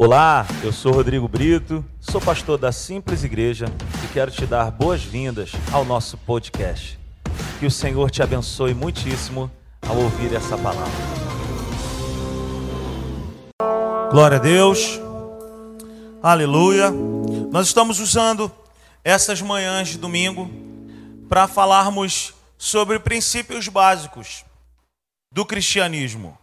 Olá, eu sou Rodrigo Brito, sou pastor da Simples Igreja e quero te dar boas-vindas ao nosso podcast. Que o Senhor te abençoe muitíssimo ao ouvir essa palavra. Glória a Deus, aleluia. Nós estamos usando essas manhãs de domingo para falarmos sobre princípios básicos do cristianismo.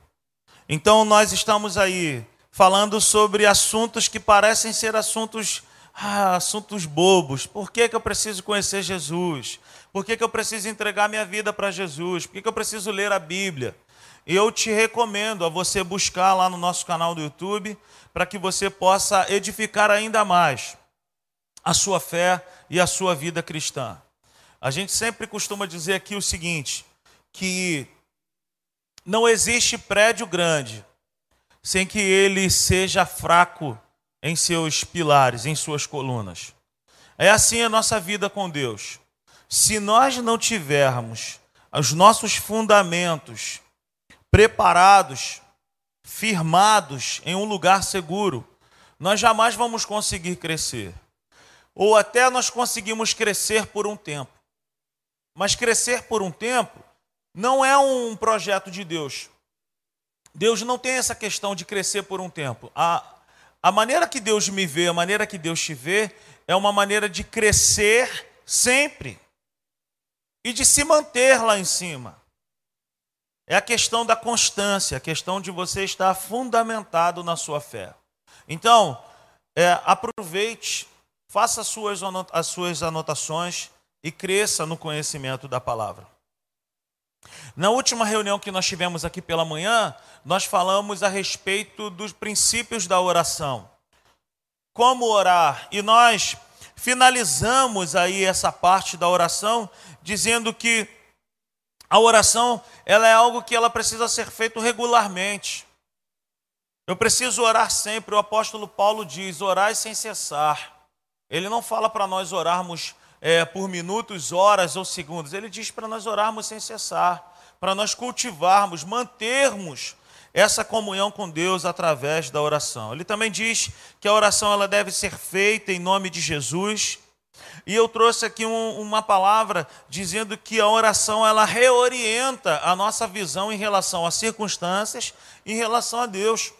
Então, nós estamos aí falando sobre assuntos que parecem ser assuntos, ah, assuntos bobos. Por que, que eu preciso conhecer Jesus? Por que, que eu preciso entregar minha vida para Jesus? Por que, que eu preciso ler a Bíblia? E eu te recomendo a você buscar lá no nosso canal do YouTube para que você possa edificar ainda mais a sua fé e a sua vida cristã. A gente sempre costuma dizer aqui o seguinte, que não existe prédio grande sem que ele seja fraco em seus pilares, em suas colunas. É assim a nossa vida com Deus. Se nós não tivermos os nossos fundamentos preparados, firmados em um lugar seguro, nós jamais vamos conseguir crescer. Ou até nós conseguimos crescer por um tempo. Mas crescer por um tempo não é um projeto de Deus. Deus não tem essa questão de crescer por um tempo. A, a maneira que Deus me vê, a maneira que Deus te vê, é uma maneira de crescer sempre e de se manter lá em cima. É a questão da constância, a questão de você estar fundamentado na sua fé. Então, é, aproveite, faça as suas, as suas anotações e cresça no conhecimento da palavra. Na última reunião que nós tivemos aqui pela manhã, nós falamos a respeito dos princípios da oração. Como orar? E nós finalizamos aí essa parte da oração dizendo que a oração, ela é algo que ela precisa ser feito regularmente. Eu preciso orar sempre. O apóstolo Paulo diz: orai sem cessar. Ele não fala para nós orarmos é, por minutos, horas ou segundos. Ele diz para nós orarmos sem cessar, para nós cultivarmos, mantermos essa comunhão com Deus através da oração. Ele também diz que a oração ela deve ser feita em nome de Jesus. E eu trouxe aqui um, uma palavra dizendo que a oração ela reorienta a nossa visão em relação às circunstâncias, em relação a Deus.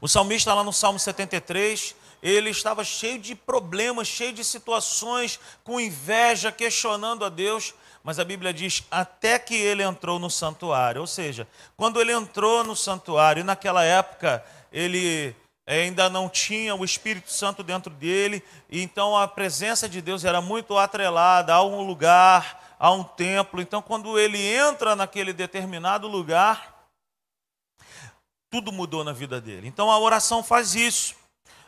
O salmista lá no Salmo 73, ele estava cheio de problemas, cheio de situações, com inveja, questionando a Deus. Mas a Bíblia diz até que ele entrou no santuário. Ou seja, quando ele entrou no santuário, e naquela época ele ainda não tinha o Espírito Santo dentro dele, e então a presença de Deus era muito atrelada a um lugar, a um templo. Então, quando ele entra naquele determinado lugar, tudo mudou na vida dele. Então a oração faz isso.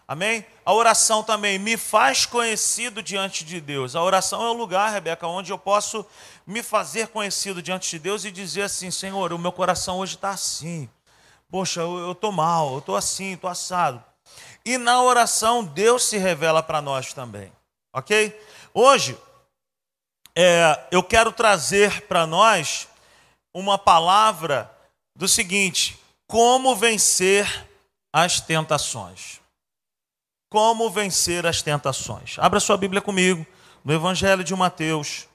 Amém? A oração também me faz conhecido diante de Deus. A oração é o lugar, Rebeca, onde eu posso me fazer conhecido diante de Deus e dizer assim: Senhor, o meu coração hoje está assim. Poxa, eu estou mal, eu estou assim, estou assado. E na oração, Deus se revela para nós também. Ok? Hoje, é, eu quero trazer para nós uma palavra do seguinte: como vencer as tentações. Como vencer as tentações. Abra sua Bíblia comigo, no Evangelho de Mateus.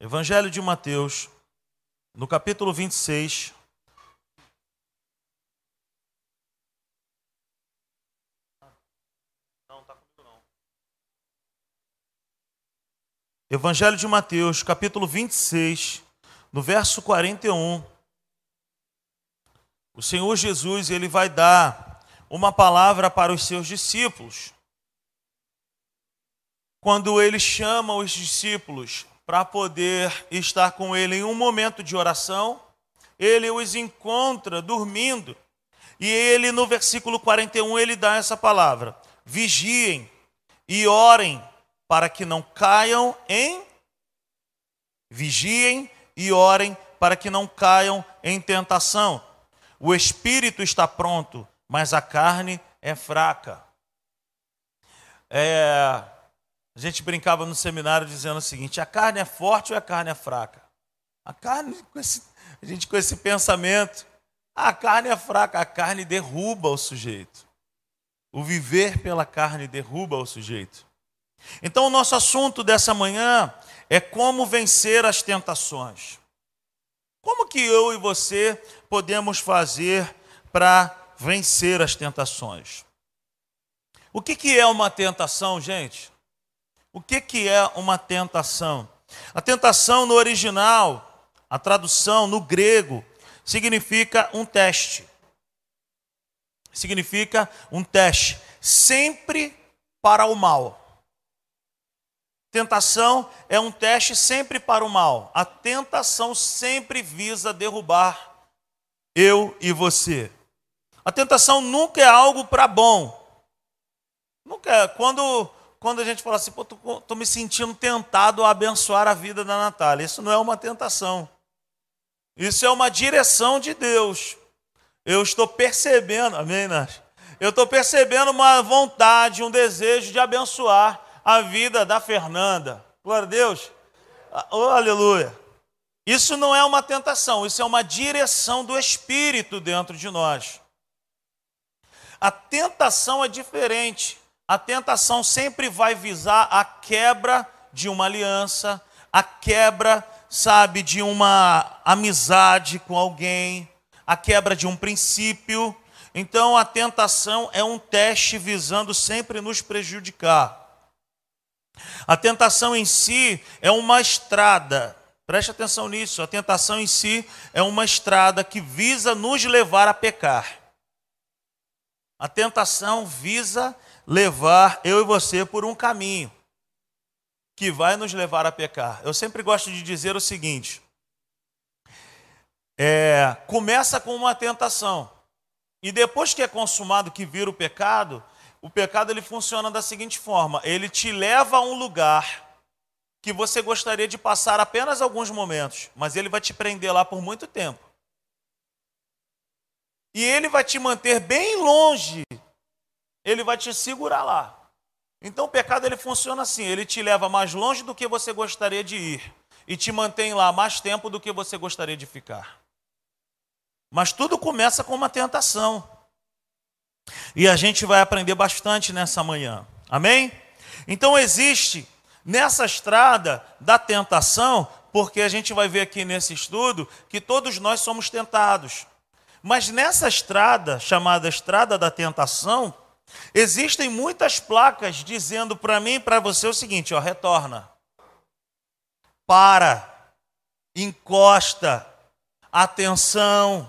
Evangelho de Mateus, no capítulo 26. Não, tá comigo não. Evangelho de Mateus, capítulo 26, no verso 41. O Senhor Jesus, ele vai dar uma palavra para os seus discípulos. Quando ele chama os discípulos para poder estar com ele em um momento de oração, ele os encontra dormindo. E ele, no versículo 41, ele dá essa palavra: vigiem e orem para que não caiam em. Vigiem e orem para que não caiam em tentação. O espírito está pronto, mas a carne é fraca. É, a gente brincava no seminário dizendo o seguinte: a carne é forte ou a carne é fraca? A carne, esse, a gente com esse pensamento, A carne é fraca, a carne derruba o sujeito. O viver pela carne derruba o sujeito. Então, o nosso assunto dessa manhã é como vencer as tentações. Como que eu e você podemos fazer para vencer as tentações? O que, que é uma tentação, gente? O que, que é uma tentação? A tentação no original, a tradução no grego, significa um teste. Significa um teste, sempre para o mal. Tentação é um teste sempre para o mal. A tentação sempre visa derrubar eu e você. A tentação nunca é algo para bom. Nunca é. Quando, quando a gente fala assim, pô, tô me sentindo tentado a abençoar a vida da Natália. Isso não é uma tentação. Isso é uma direção de Deus. Eu estou percebendo, amém, Nath? Eu estou percebendo uma vontade, um desejo de abençoar a vida da Fernanda. Glória a Deus. Oh, aleluia. Isso não é uma tentação, isso é uma direção do Espírito dentro de nós. A tentação é diferente. A tentação sempre vai visar a quebra de uma aliança, a quebra, sabe, de uma amizade com alguém, a quebra de um princípio. Então a tentação é um teste visando sempre nos prejudicar. A tentação em si é uma estrada, preste atenção nisso. A tentação em si é uma estrada que visa nos levar a pecar. A tentação visa levar eu e você por um caminho que vai nos levar a pecar. Eu sempre gosto de dizer o seguinte: é, começa com uma tentação e depois que é consumado, que vira o pecado, o pecado ele funciona da seguinte forma: ele te leva a um lugar que você gostaria de passar apenas alguns momentos, mas ele vai te prender lá por muito tempo. E ele vai te manter bem longe. Ele vai te segurar lá. Então o pecado ele funciona assim, ele te leva mais longe do que você gostaria de ir e te mantém lá mais tempo do que você gostaria de ficar. Mas tudo começa com uma tentação. E a gente vai aprender bastante nessa manhã. Amém? Então existe nessa estrada da tentação, porque a gente vai ver aqui nesse estudo que todos nós somos tentados. Mas nessa estrada, chamada estrada da tentação, existem muitas placas dizendo para mim e para você o seguinte: ó, retorna, para, encosta, atenção,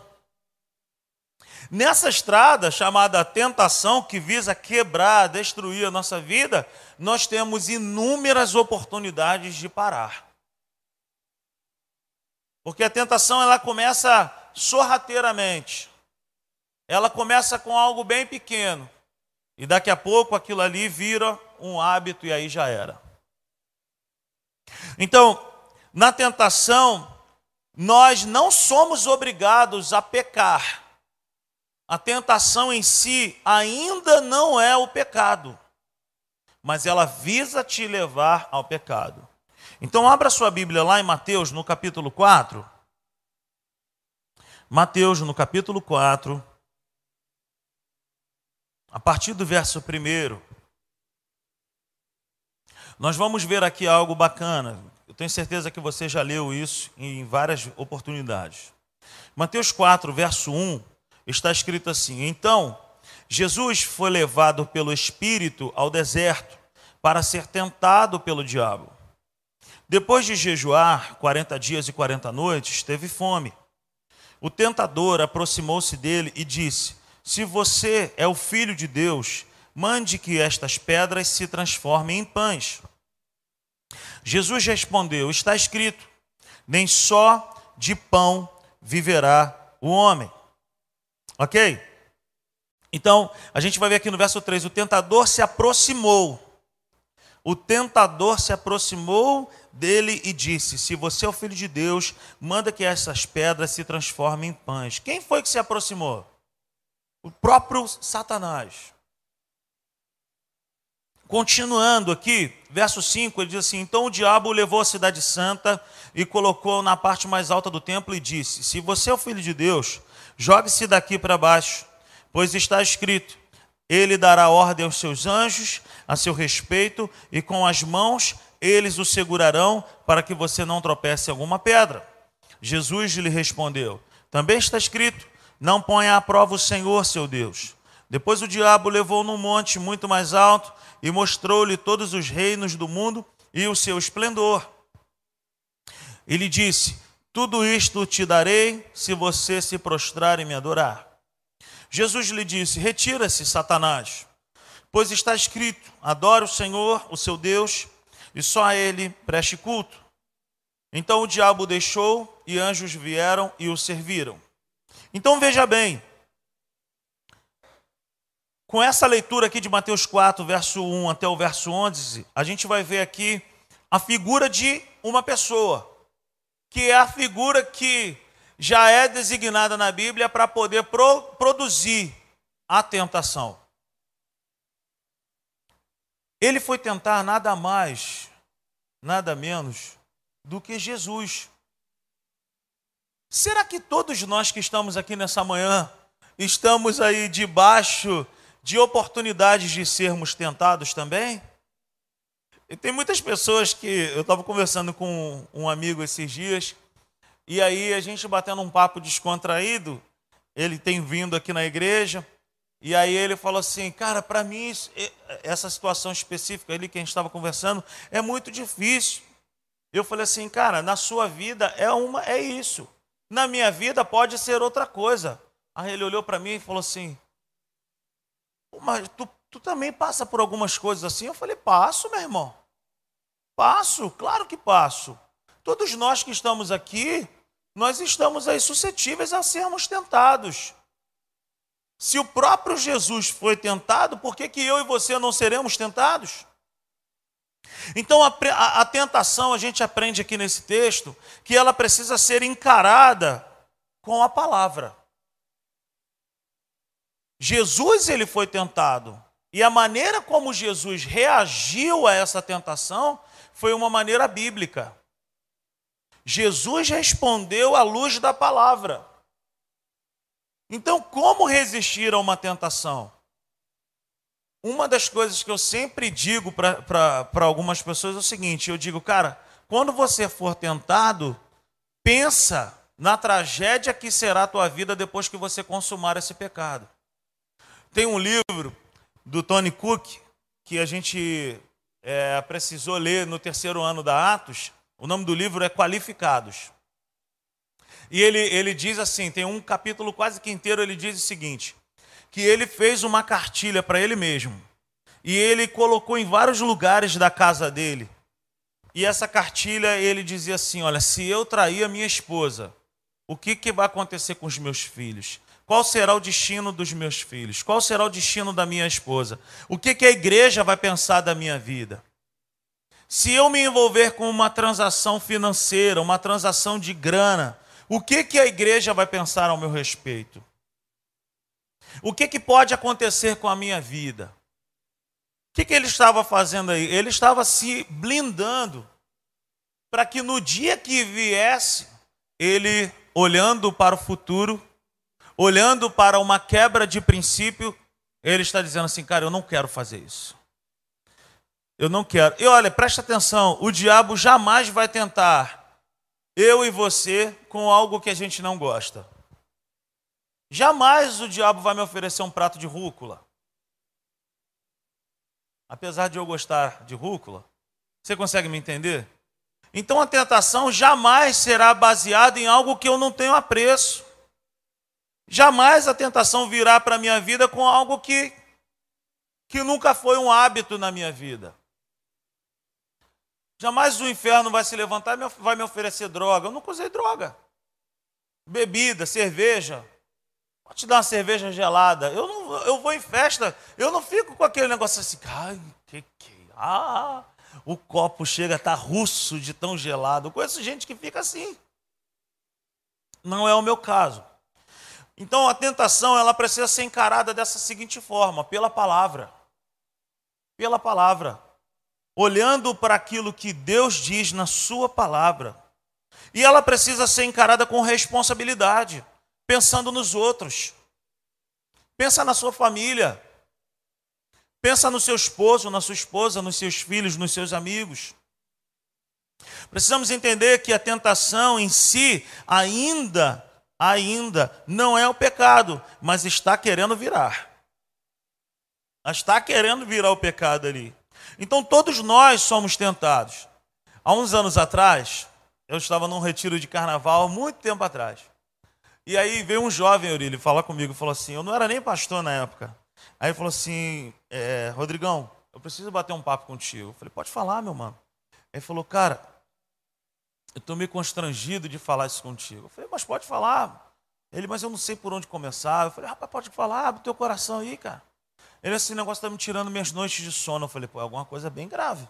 Nessa estrada chamada tentação, que visa quebrar, destruir a nossa vida, nós temos inúmeras oportunidades de parar. Porque a tentação ela começa sorrateiramente. Ela começa com algo bem pequeno. E daqui a pouco aquilo ali vira um hábito e aí já era. Então, na tentação, nós não somos obrigados a pecar a tentação em si ainda não é o pecado, mas ela visa te levar ao pecado. Então, abra sua Bíblia lá em Mateus, no capítulo 4. Mateus, no capítulo 4, a partir do verso 1. Nós vamos ver aqui algo bacana. Eu tenho certeza que você já leu isso em várias oportunidades. Mateus 4, verso 1 está escrito assim: Então, Jesus foi levado pelo Espírito ao deserto para ser tentado pelo diabo. Depois de jejuar 40 dias e 40 noites, teve fome. O tentador aproximou-se dele e disse: Se você é o filho de Deus, mande que estas pedras se transformem em pães. Jesus respondeu: Está escrito: Nem só de pão viverá o homem. Ok? Então, a gente vai ver aqui no verso 3: o tentador se aproximou. O tentador se aproximou dele e disse: Se você é o filho de Deus, manda que essas pedras se transformem em pães. Quem foi que se aproximou? O próprio Satanás. continuando aqui, verso 5, ele diz assim: Então o diabo levou a cidade santa e colocou na parte mais alta do templo e disse: Se você é o filho de Deus, jogue-se daqui para baixo, pois está escrito: Ele dará ordem aos seus anjos a seu respeito, e com as mãos eles o segurarão para que você não tropece em alguma pedra. Jesus lhe respondeu: Também está escrito: Não ponha à prova o Senhor, seu Deus. Depois o diabo levou num monte muito mais alto e mostrou-lhe todos os reinos do mundo e o seu esplendor. Ele disse: Tudo isto te darei se você se prostrar e me adorar. Jesus lhe disse: Retira-se, Satanás, pois está escrito: Adore o Senhor, o seu Deus, e só a ele preste culto. Então o diabo deixou e anjos vieram e o serviram. Então veja bem, com essa leitura aqui de Mateus 4, verso 1 até o verso 11, a gente vai ver aqui a figura de uma pessoa, que é a figura que já é designada na Bíblia para poder pro, produzir a tentação. Ele foi tentar nada mais, nada menos do que Jesus. Será que todos nós que estamos aqui nessa manhã estamos aí debaixo de oportunidades de sermos tentados também? E tem muitas pessoas que eu estava conversando com um amigo esses dias, e aí a gente batendo um papo descontraído, ele tem vindo aqui na igreja, e aí ele falou assim, cara, para mim essa situação específica ali que a gente estava conversando é muito difícil. Eu falei assim, cara, na sua vida é uma é isso. Na minha vida pode ser outra coisa. Aí ele olhou para mim e falou assim, mas tu, tu também passa por algumas coisas assim? Eu falei, passo, meu irmão. Passo, claro que passo. Todos nós que estamos aqui, nós estamos aí suscetíveis a sermos tentados. Se o próprio Jesus foi tentado, por que, que eu e você não seremos tentados? Então, a, a, a, tentação, a gente aprende aqui nesse texto, que ela precisa ser encarada com a palavra. Jesus ele foi tentado. E a maneira como Jesus reagiu a essa tentação foi uma maneira bíblica. Jesus respondeu à luz da palavra. Então, como resistir a uma tentação? Uma das coisas que eu sempre digo para algumas pessoas é o seguinte: eu digo, cara, quando você for tentado, pensa na tragédia que será a tua vida depois que você consumar esse pecado. Tem um livro do Tony Cook que a gente é, precisou ler no terceiro ano da Atos. O nome do livro é Qualificados. E ele, ele diz assim: tem um capítulo quase que inteiro, ele diz o seguinte: que ele fez uma cartilha para ele mesmo. E ele colocou em vários lugares da casa dele. E essa cartilha ele dizia assim: Olha, se eu trair a minha esposa, o que, que vai acontecer com os meus filhos? Qual será o destino dos meus filhos? Qual será o destino da minha esposa? O que, que a igreja vai pensar da minha vida? Se eu me envolver com uma transação financeira, uma transação de grana, o que, que a igreja vai pensar ao meu respeito? O que, que pode acontecer com a minha vida? O que, que ele estava fazendo aí? Ele estava se blindando para que no dia que viesse, ele, olhando para o futuro, olhando para uma quebra de princípio, ele está dizendo assim, cara, eu não quero fazer isso. Eu não quero. E olha, presta atenção, o diabo jamais vai tentar eu e você com algo que a gente não gosta. Jamais o diabo vai me oferecer um prato de rúcula. Apesar de eu gostar de rúcula, você consegue me entender? Então a tentação jamais será baseada em algo que eu não tenho apreço. Jamais a tentação virá para a minha vida com algo que, que nunca foi um hábito na minha vida. Jamais o inferno vai se levantar e vai me oferecer droga. Eu nunca usei droga. Bebida, cerveja. Vou te dar uma cerveja gelada. Eu, não, eu vou em festa, eu não fico com aquele negócio assim. Ai, que que. Ah, o copo chega a tá russo de tão gelado. Eu conheço gente que fica assim. Não é o meu caso. Então a tentação ela precisa ser encarada dessa seguinte forma, pela palavra. pela palavra, olhando para aquilo que Deus diz na Sua palavra. E ela precisa ser encarada com responsabilidade, pensando nos outros. Pensa na sua família. Pensa no seu esposo, na sua esposa, nos seus filhos, nos seus amigos. Precisamos entender que a tentação em si ainda, ainda não é o pecado, mas está querendo virar. Está querendo virar o pecado ali. Então todos nós somos tentados. Há uns anos atrás, eu estava num retiro de carnaval, muito tempo atrás. E aí veio um jovem, Eurílio, falar comigo, falou assim, eu não era nem pastor na época. Aí ele falou assim, é, Rodrigão, eu preciso bater um papo contigo. Eu falei, pode falar, meu mano. Ele falou, cara, eu estou meio constrangido de falar isso contigo. Eu falei, mas pode falar. Ele, mas eu não sei por onde começar. Eu falei, rapaz, pode falar, abre o teu coração aí, cara. Ele, esse negócio está me tirando minhas noites de sono. Eu falei, pô, é alguma coisa bem grave.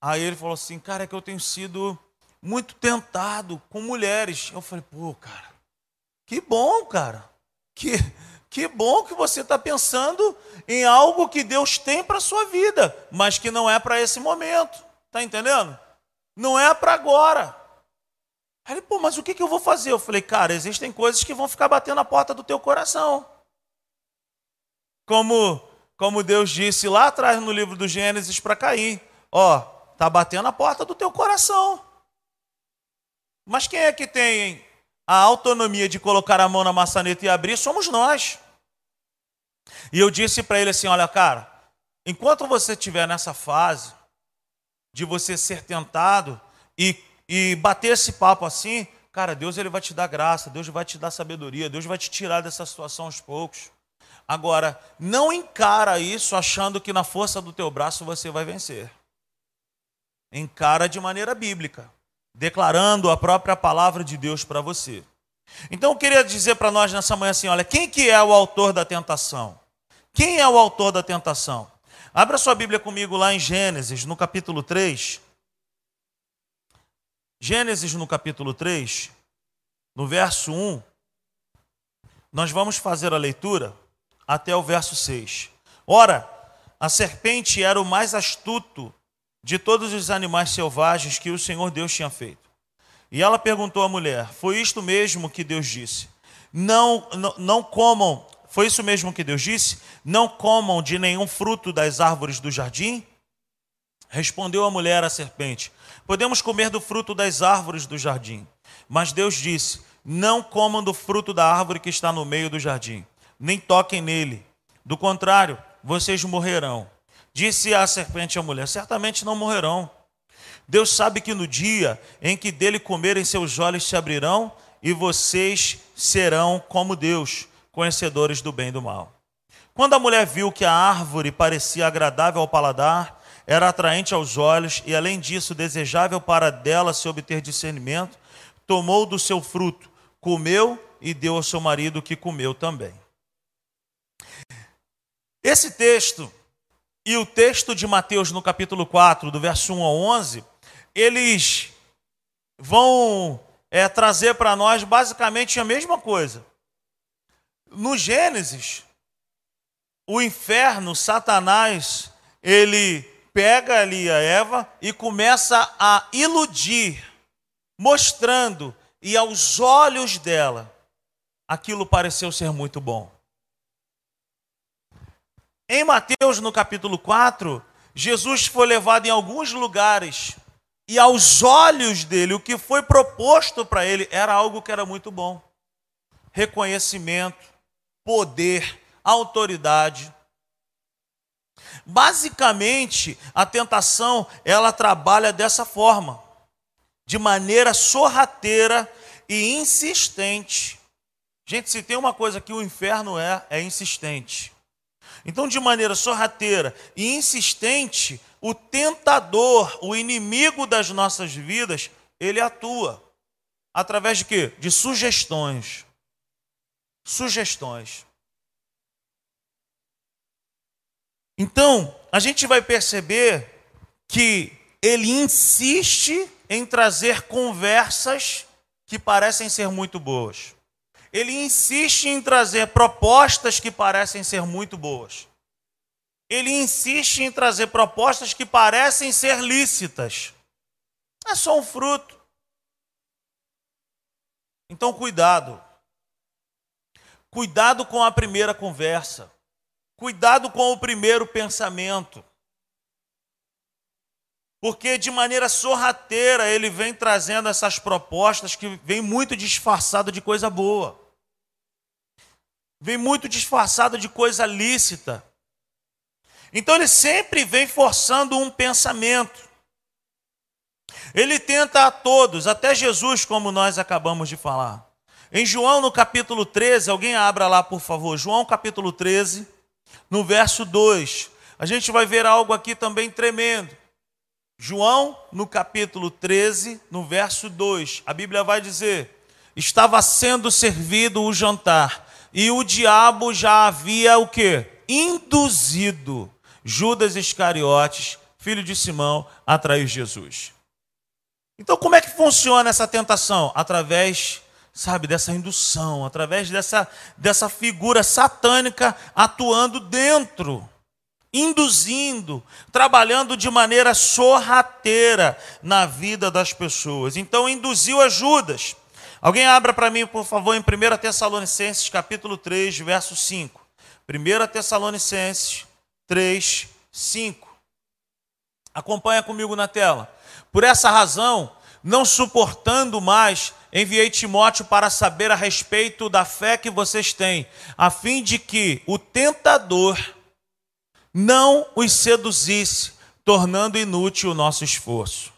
Aí ele falou assim, cara, é que eu tenho sido muito tentado com mulheres. Eu falei, pô, cara, que bom, cara. Que, que bom que você está pensando em algo que Deus tem para a sua vida, mas que não é para esse momento. Tá entendendo? Não é para agora. Aí ele, pô, mas o que, que eu vou fazer? Eu falei, cara, existem coisas que vão ficar batendo na porta do teu coração. Como, como Deus disse lá atrás no livro do Gênesis para Caim: Ó, tá batendo na porta do teu coração. Mas quem é que tem a autonomia de colocar a mão na maçaneta e abrir? Somos nós. E eu disse para ele assim: Olha, cara, enquanto você estiver nessa fase de você ser tentado e, e bater esse papo assim, cara, Deus ele vai te dar graça, Deus vai te dar sabedoria, Deus vai te tirar dessa situação aos poucos. Agora, não encara isso achando que na força do teu braço você vai vencer. Encara de maneira bíblica, declarando a própria palavra de Deus para você. Então eu queria dizer para nós nessa manhã assim, olha, quem que é o autor da tentação? Quem é o autor da tentação? Abra sua Bíblia comigo lá em Gênesis, no capítulo 3. Gênesis no capítulo 3, no verso 1, nós vamos fazer a leitura até o verso 6. Ora, a serpente era o mais astuto de todos os animais selvagens que o Senhor Deus tinha feito. E ela perguntou à mulher: Foi isto mesmo que Deus disse? Não, não, não comam, foi isso mesmo que Deus disse? Não comam de nenhum fruto das árvores do jardim? Respondeu a mulher à serpente: Podemos comer do fruto das árvores do jardim. Mas Deus disse: Não comam do fruto da árvore que está no meio do jardim nem toquem nele. Do contrário, vocês morrerão. Disse a serpente à mulher: Certamente não morrerão. Deus sabe que no dia em que dele comerem, seus olhos se abrirão e vocês serão como Deus, conhecedores do bem e do mal. Quando a mulher viu que a árvore parecia agradável ao paladar, era atraente aos olhos e, além disso, desejável para dela se obter discernimento, tomou do seu fruto, comeu e deu ao seu marido, que comeu também. Esse texto e o texto de Mateus no capítulo 4, do verso 1 ao 11, eles vão é, trazer para nós basicamente a mesma coisa. No Gênesis, o inferno, Satanás, ele pega ali a Eva e começa a iludir, mostrando, e aos olhos dela, aquilo pareceu ser muito bom. Em Mateus, no capítulo 4, Jesus foi levado em alguns lugares e aos olhos dele, o que foi proposto para ele era algo que era muito bom: reconhecimento, poder, autoridade. Basicamente, a tentação, ela trabalha dessa forma, de maneira sorrateira e insistente. Gente, se tem uma coisa que o inferno é, é insistente. Então, de maneira sorrateira e insistente, o tentador, o inimigo das nossas vidas, ele atua. Através de quê? De sugestões. Sugestões. Então, a gente vai perceber que ele insiste em trazer conversas que parecem ser muito boas ele insiste em trazer propostas que parecem ser muito boas. ele insiste em trazer propostas que parecem ser lícitas. É só um fruto. Então, cuidado. Cuidado com a primeira conversa. Cuidado com o primeiro pensamento. Porque de maneira sorrateira ele vem trazendo essas propostas que vem muito disfarçado de coisa boa. Vem muito disfarçado de coisa lícita. Então ele sempre vem forçando um pensamento. Ele tenta a todos, até Jesus, como nós acabamos de falar. Em João, no capítulo 13, alguém abra lá, por favor. João, capítulo 13, no verso 2. A gente vai ver algo aqui também tremendo. João, no capítulo 13, no verso 2, a Bíblia vai dizer: Estava sendo servido o jantar, e o diabo já havia o que? Induzido Judas Iscariotes, filho de Simão, a trair Jesus. Então, como é que funciona essa tentação? Através, sabe, dessa indução, através dessa, dessa figura satânica atuando dentro induzindo, trabalhando de maneira sorrateira na vida das pessoas. Então induziu a Judas. Alguém abra para mim, por favor, em 1 Tessalonicenses, capítulo 3, verso 5. 1 Tessalonicenses 3, 5. Acompanha comigo na tela. Por essa razão, não suportando mais, enviei Timóteo para saber a respeito da fé que vocês têm, a fim de que o tentador não os seduzisse, tornando inútil o nosso esforço.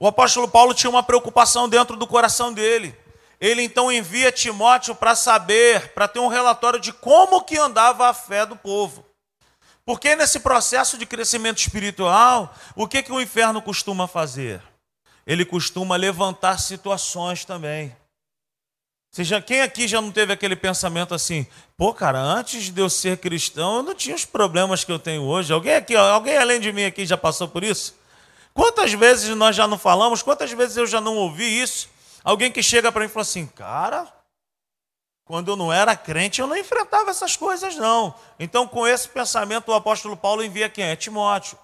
O apóstolo Paulo tinha uma preocupação dentro do coração dele. Ele então envia Timóteo para saber, para ter um relatório de como que andava a fé do povo. Porque nesse processo de crescimento espiritual, o que, que o inferno costuma fazer? Ele costuma levantar situações também. Seja, quem aqui já não teve aquele pensamento assim, pô, cara, antes de eu ser cristão, eu não tinha os problemas que eu tenho hoje. Alguém aqui, alguém além de mim aqui já passou por isso? Quantas vezes nós já não falamos, quantas vezes eu já não ouvi isso? Alguém que chega para mim e fala assim, cara, quando eu não era crente, eu não enfrentava essas coisas, não. Então, com esse pensamento, o apóstolo Paulo envia quem? É Timóteo.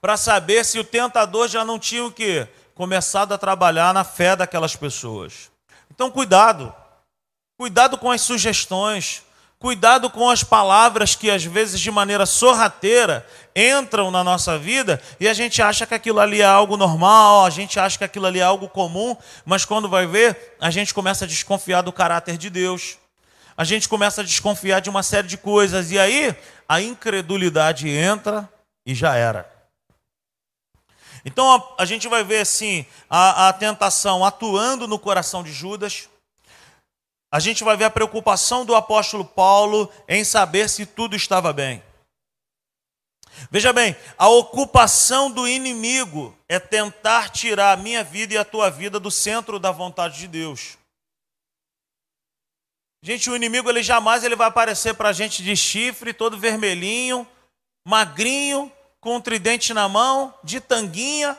Para saber se o tentador já não tinha o quê? Começado a trabalhar na fé daquelas pessoas. Então, cuidado. Cuidado com as sugestões. Cuidado com as palavras que, às vezes, de maneira sorrateira, entram na nossa vida e a gente acha que aquilo ali é algo normal, a gente acha que aquilo ali é algo comum, mas quando vai ver, a gente começa a desconfiar do caráter de Deus. A gente começa a desconfiar de uma série de coisas. E aí, a incredulidade entra e já era. Então a, a gente vai ver assim a, a tentação atuando no coração de Judas. A gente vai ver a preocupação do apóstolo Paulo em saber se tudo estava bem. Veja bem, a ocupação do inimigo é tentar tirar a minha vida e a tua vida do centro da vontade de Deus. Gente, o inimigo ele jamais ele vai aparecer para a gente de chifre, todo vermelhinho, magrinho, com um tridente na mão, de tanguinha,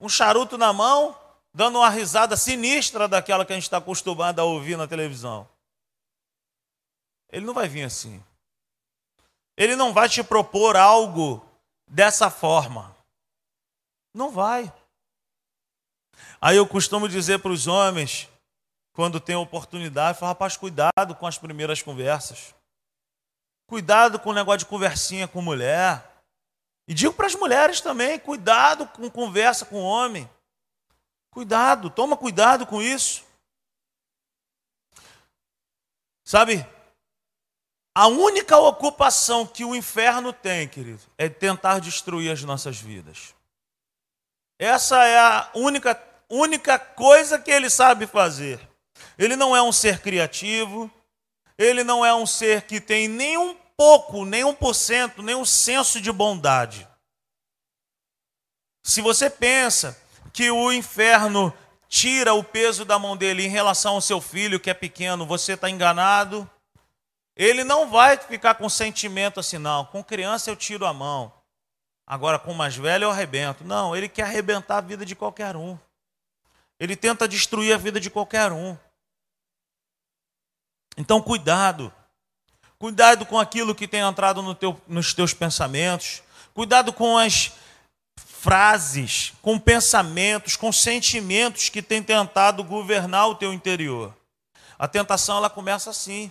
um charuto na mão, dando uma risada sinistra daquela que a gente está acostumado a ouvir na televisão. Ele não vai vir assim. Ele não vai te propor algo dessa forma. Não vai. Aí eu costumo dizer para os homens, quando tem oportunidade, falar, rapaz, cuidado com as primeiras conversas. Cuidado com o negócio de conversinha com mulher. E digo para as mulheres também: cuidado com conversa com homem. Cuidado, toma cuidado com isso. Sabe, a única ocupação que o inferno tem, querido, é tentar destruir as nossas vidas. Essa é a única, única coisa que ele sabe fazer. Ele não é um ser criativo, ele não é um ser que tem nem um pouco, nem um por cento, nem um senso de bondade. Se você pensa que o inferno tira o peso da mão dele em relação ao seu filho que é pequeno, você está enganado. Ele não vai ficar com sentimento assim, não. Com criança eu tiro a mão. Agora com mais velho eu arrebento. Não, ele quer arrebentar a vida de qualquer um. Ele tenta destruir a vida de qualquer um. Então, cuidado. Cuidado com aquilo que tem entrado no teu, nos teus pensamentos. Cuidado com as frases, com pensamentos, com sentimentos que têm tentado governar o teu interior. A tentação ela começa assim.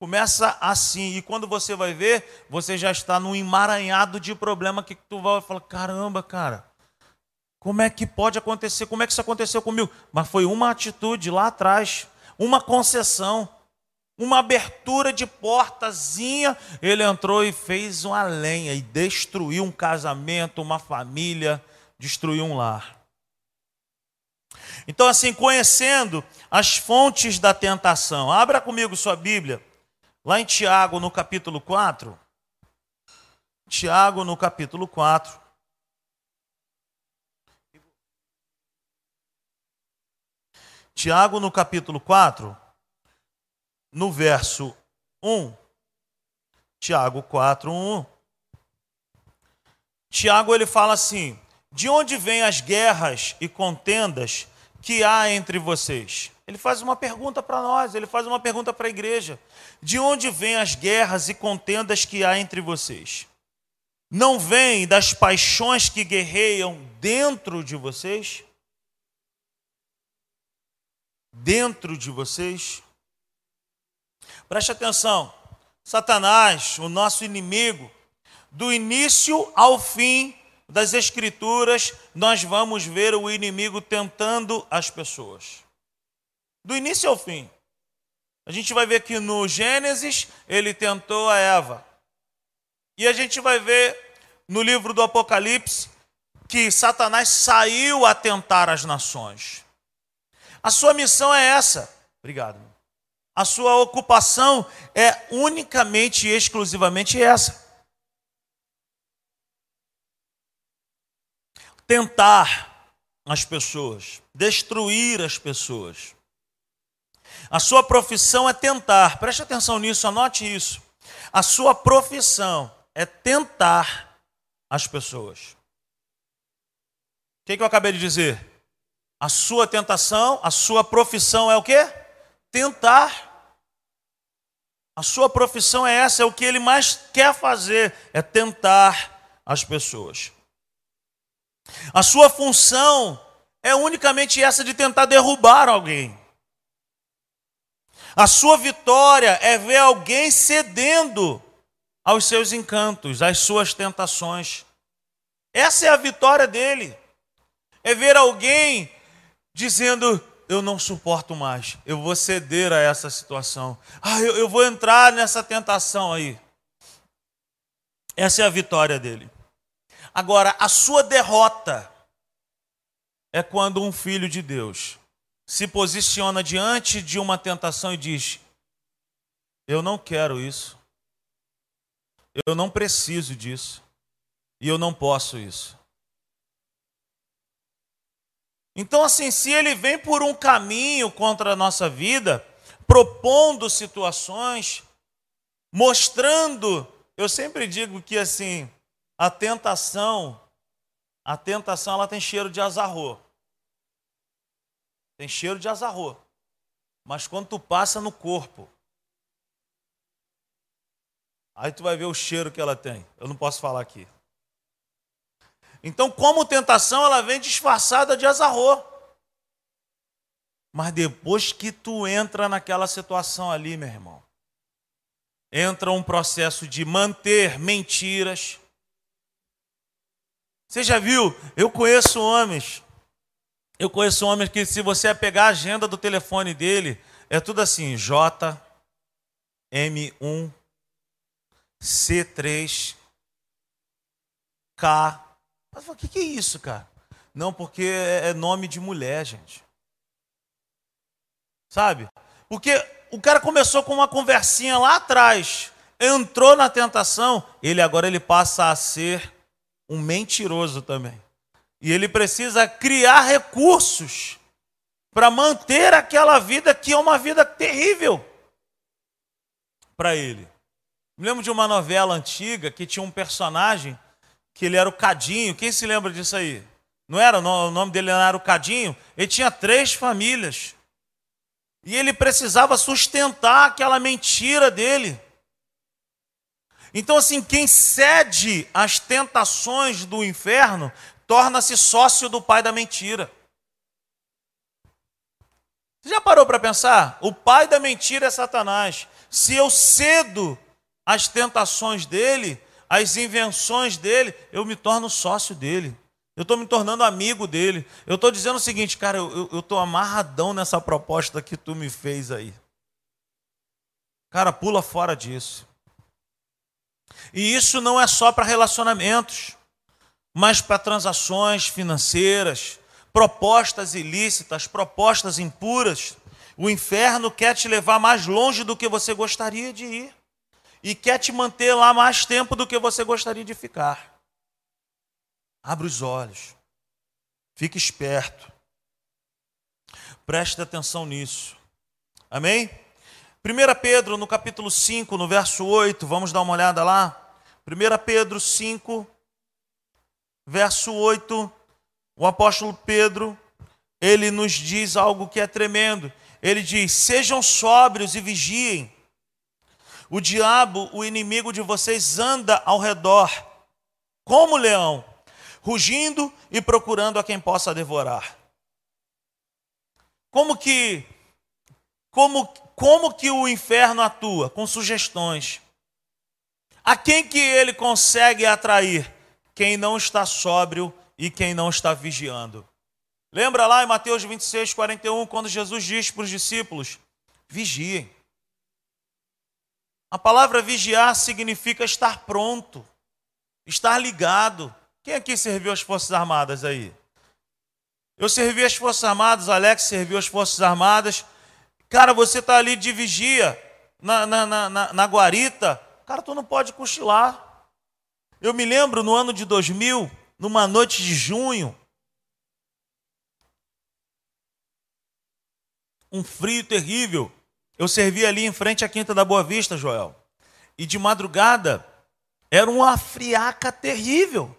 Começa assim, e quando você vai ver, você já está num emaranhado de problema que tu vai falar: caramba, cara, como é que pode acontecer? Como é que isso aconteceu comigo? Mas foi uma atitude lá atrás, uma concessão, uma abertura de portazinha. Ele entrou e fez uma lenha e destruiu um casamento, uma família, destruiu um lar. Então, assim, conhecendo as fontes da tentação, abra comigo sua Bíblia Lá em Tiago, no capítulo 4. Tiago, no capítulo 4. Tiago, no capítulo 4, no verso 1. Tiago 4, 1. Tiago ele fala assim: De onde vêm as guerras e contendas que há entre vocês? Ele faz uma pergunta para nós, ele faz uma pergunta para a igreja: De onde vêm as guerras e contendas que há entre vocês? Não vêm das paixões que guerreiam dentro de vocês? Dentro de vocês? Preste atenção, Satanás, o nosso inimigo, do início ao fim das Escrituras, nós vamos ver o inimigo tentando as pessoas do início ao fim. A gente vai ver que no Gênesis ele tentou a Eva. E a gente vai ver no livro do Apocalipse que Satanás saiu a tentar as nações. A sua missão é essa. Obrigado. A sua ocupação é unicamente e exclusivamente essa. Tentar as pessoas, destruir as pessoas. A sua profissão é tentar, preste atenção nisso, anote isso. A sua profissão é tentar as pessoas. O que, que eu acabei de dizer? A sua tentação, a sua profissão é o quê? Tentar. A sua profissão é essa, é o que ele mais quer fazer, é tentar as pessoas. A sua função é unicamente essa de tentar derrubar alguém. A sua vitória é ver alguém cedendo aos seus encantos, às suas tentações. Essa é a vitória dele. É ver alguém dizendo: Eu não suporto mais, eu vou ceder a essa situação. Ah, eu, eu vou entrar nessa tentação aí. Essa é a vitória dele. Agora, a sua derrota é quando um filho de Deus se posiciona diante de uma tentação e diz: Eu não quero isso, eu não preciso disso, e eu não posso isso. Então, assim, se ele vem por um caminho contra a nossa vida, propondo situações, mostrando, eu sempre digo que assim, a tentação, a tentação ela tem cheiro de azarro. Tem cheiro de azarro. Mas quando tu passa no corpo, aí tu vai ver o cheiro que ela tem. Eu não posso falar aqui. Então, como tentação, ela vem disfarçada de azarro. Mas depois que tu entra naquela situação ali, meu irmão, entra um processo de manter mentiras. Você já viu? Eu conheço homens eu conheço homens que, se você pegar a agenda do telefone dele, é tudo assim: J, M1, C3, K. Mas o que é isso, cara? Não, porque é, é nome de mulher, gente. Sabe? Porque o cara começou com uma conversinha lá atrás, entrou na tentação, ele agora ele passa a ser um mentiroso também. E ele precisa criar recursos para manter aquela vida que é uma vida terrível para ele. Me lembro de uma novela antiga que tinha um personagem que ele era o Cadinho. Quem se lembra disso aí? Não era? O nome dele era o Cadinho? Ele tinha três famílias. E ele precisava sustentar aquela mentira dele. Então, assim, quem cede às tentações do inferno torna-se sócio do pai da mentira. Você já parou para pensar? O pai da mentira é Satanás. Se eu cedo às tentações dele, às invenções dele, eu me torno sócio dele. Eu estou me tornando amigo dele. Eu estou dizendo o seguinte, cara, eu estou amarradão nessa proposta que tu me fez aí. Cara, pula fora disso. E isso não é só para relacionamentos, mas para transações financeiras, propostas ilícitas, propostas impuras. O inferno quer te levar mais longe do que você gostaria de ir e quer te manter lá mais tempo do que você gostaria de ficar. Abre os olhos. Fique esperto. Preste atenção nisso. Amém? 1 Pedro, no capítulo 5, no verso 8, vamos dar uma olhada lá. 1 Pedro 5, verso 8, o apóstolo Pedro, ele nos diz algo que é tremendo. Ele diz: Sejam sóbrios e vigiem. O diabo, o inimigo de vocês, anda ao redor, como leão, rugindo e procurando a quem possa devorar. Como que como como que o inferno atua? Com sugestões. A quem que ele consegue atrair? Quem não está sóbrio e quem não está vigiando. Lembra lá em Mateus 26, 41, quando Jesus diz para os discípulos: vigiem. A palavra vigiar significa estar pronto, estar ligado, quem aqui serviu as Forças Armadas aí? Eu servi as Forças Armadas, Alex serviu as Forças Armadas. Cara, você está ali de vigia na, na, na, na, guarita. Cara, tu não pode cochilar. Eu me lembro no ano de 2000, numa noite de junho, um frio terrível. Eu servi ali em frente à Quinta da Boa Vista, Joel. E de madrugada, era uma friaca terrível.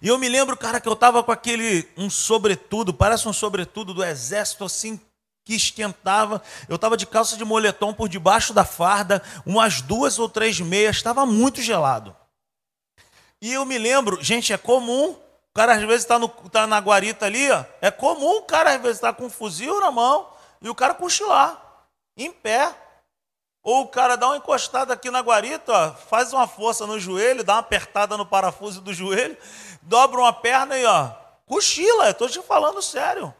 E eu me lembro, cara, que eu estava com aquele, um sobretudo, parece um sobretudo do exército assim, que esquentava. Eu estava de calça de moletom por debaixo da farda, umas duas ou três meias, estava muito gelado. E eu me lembro, gente, é comum, o cara às vezes está tá na guarita ali, ó, é comum o cara às vezes tá com um fuzil na mão e o cara cochilar, em pé. Ou o cara dá uma encostada aqui na guarita, ó, faz uma força no joelho, dá uma apertada no parafuso do joelho, dobra uma perna e ó, cochila, estou te falando sério.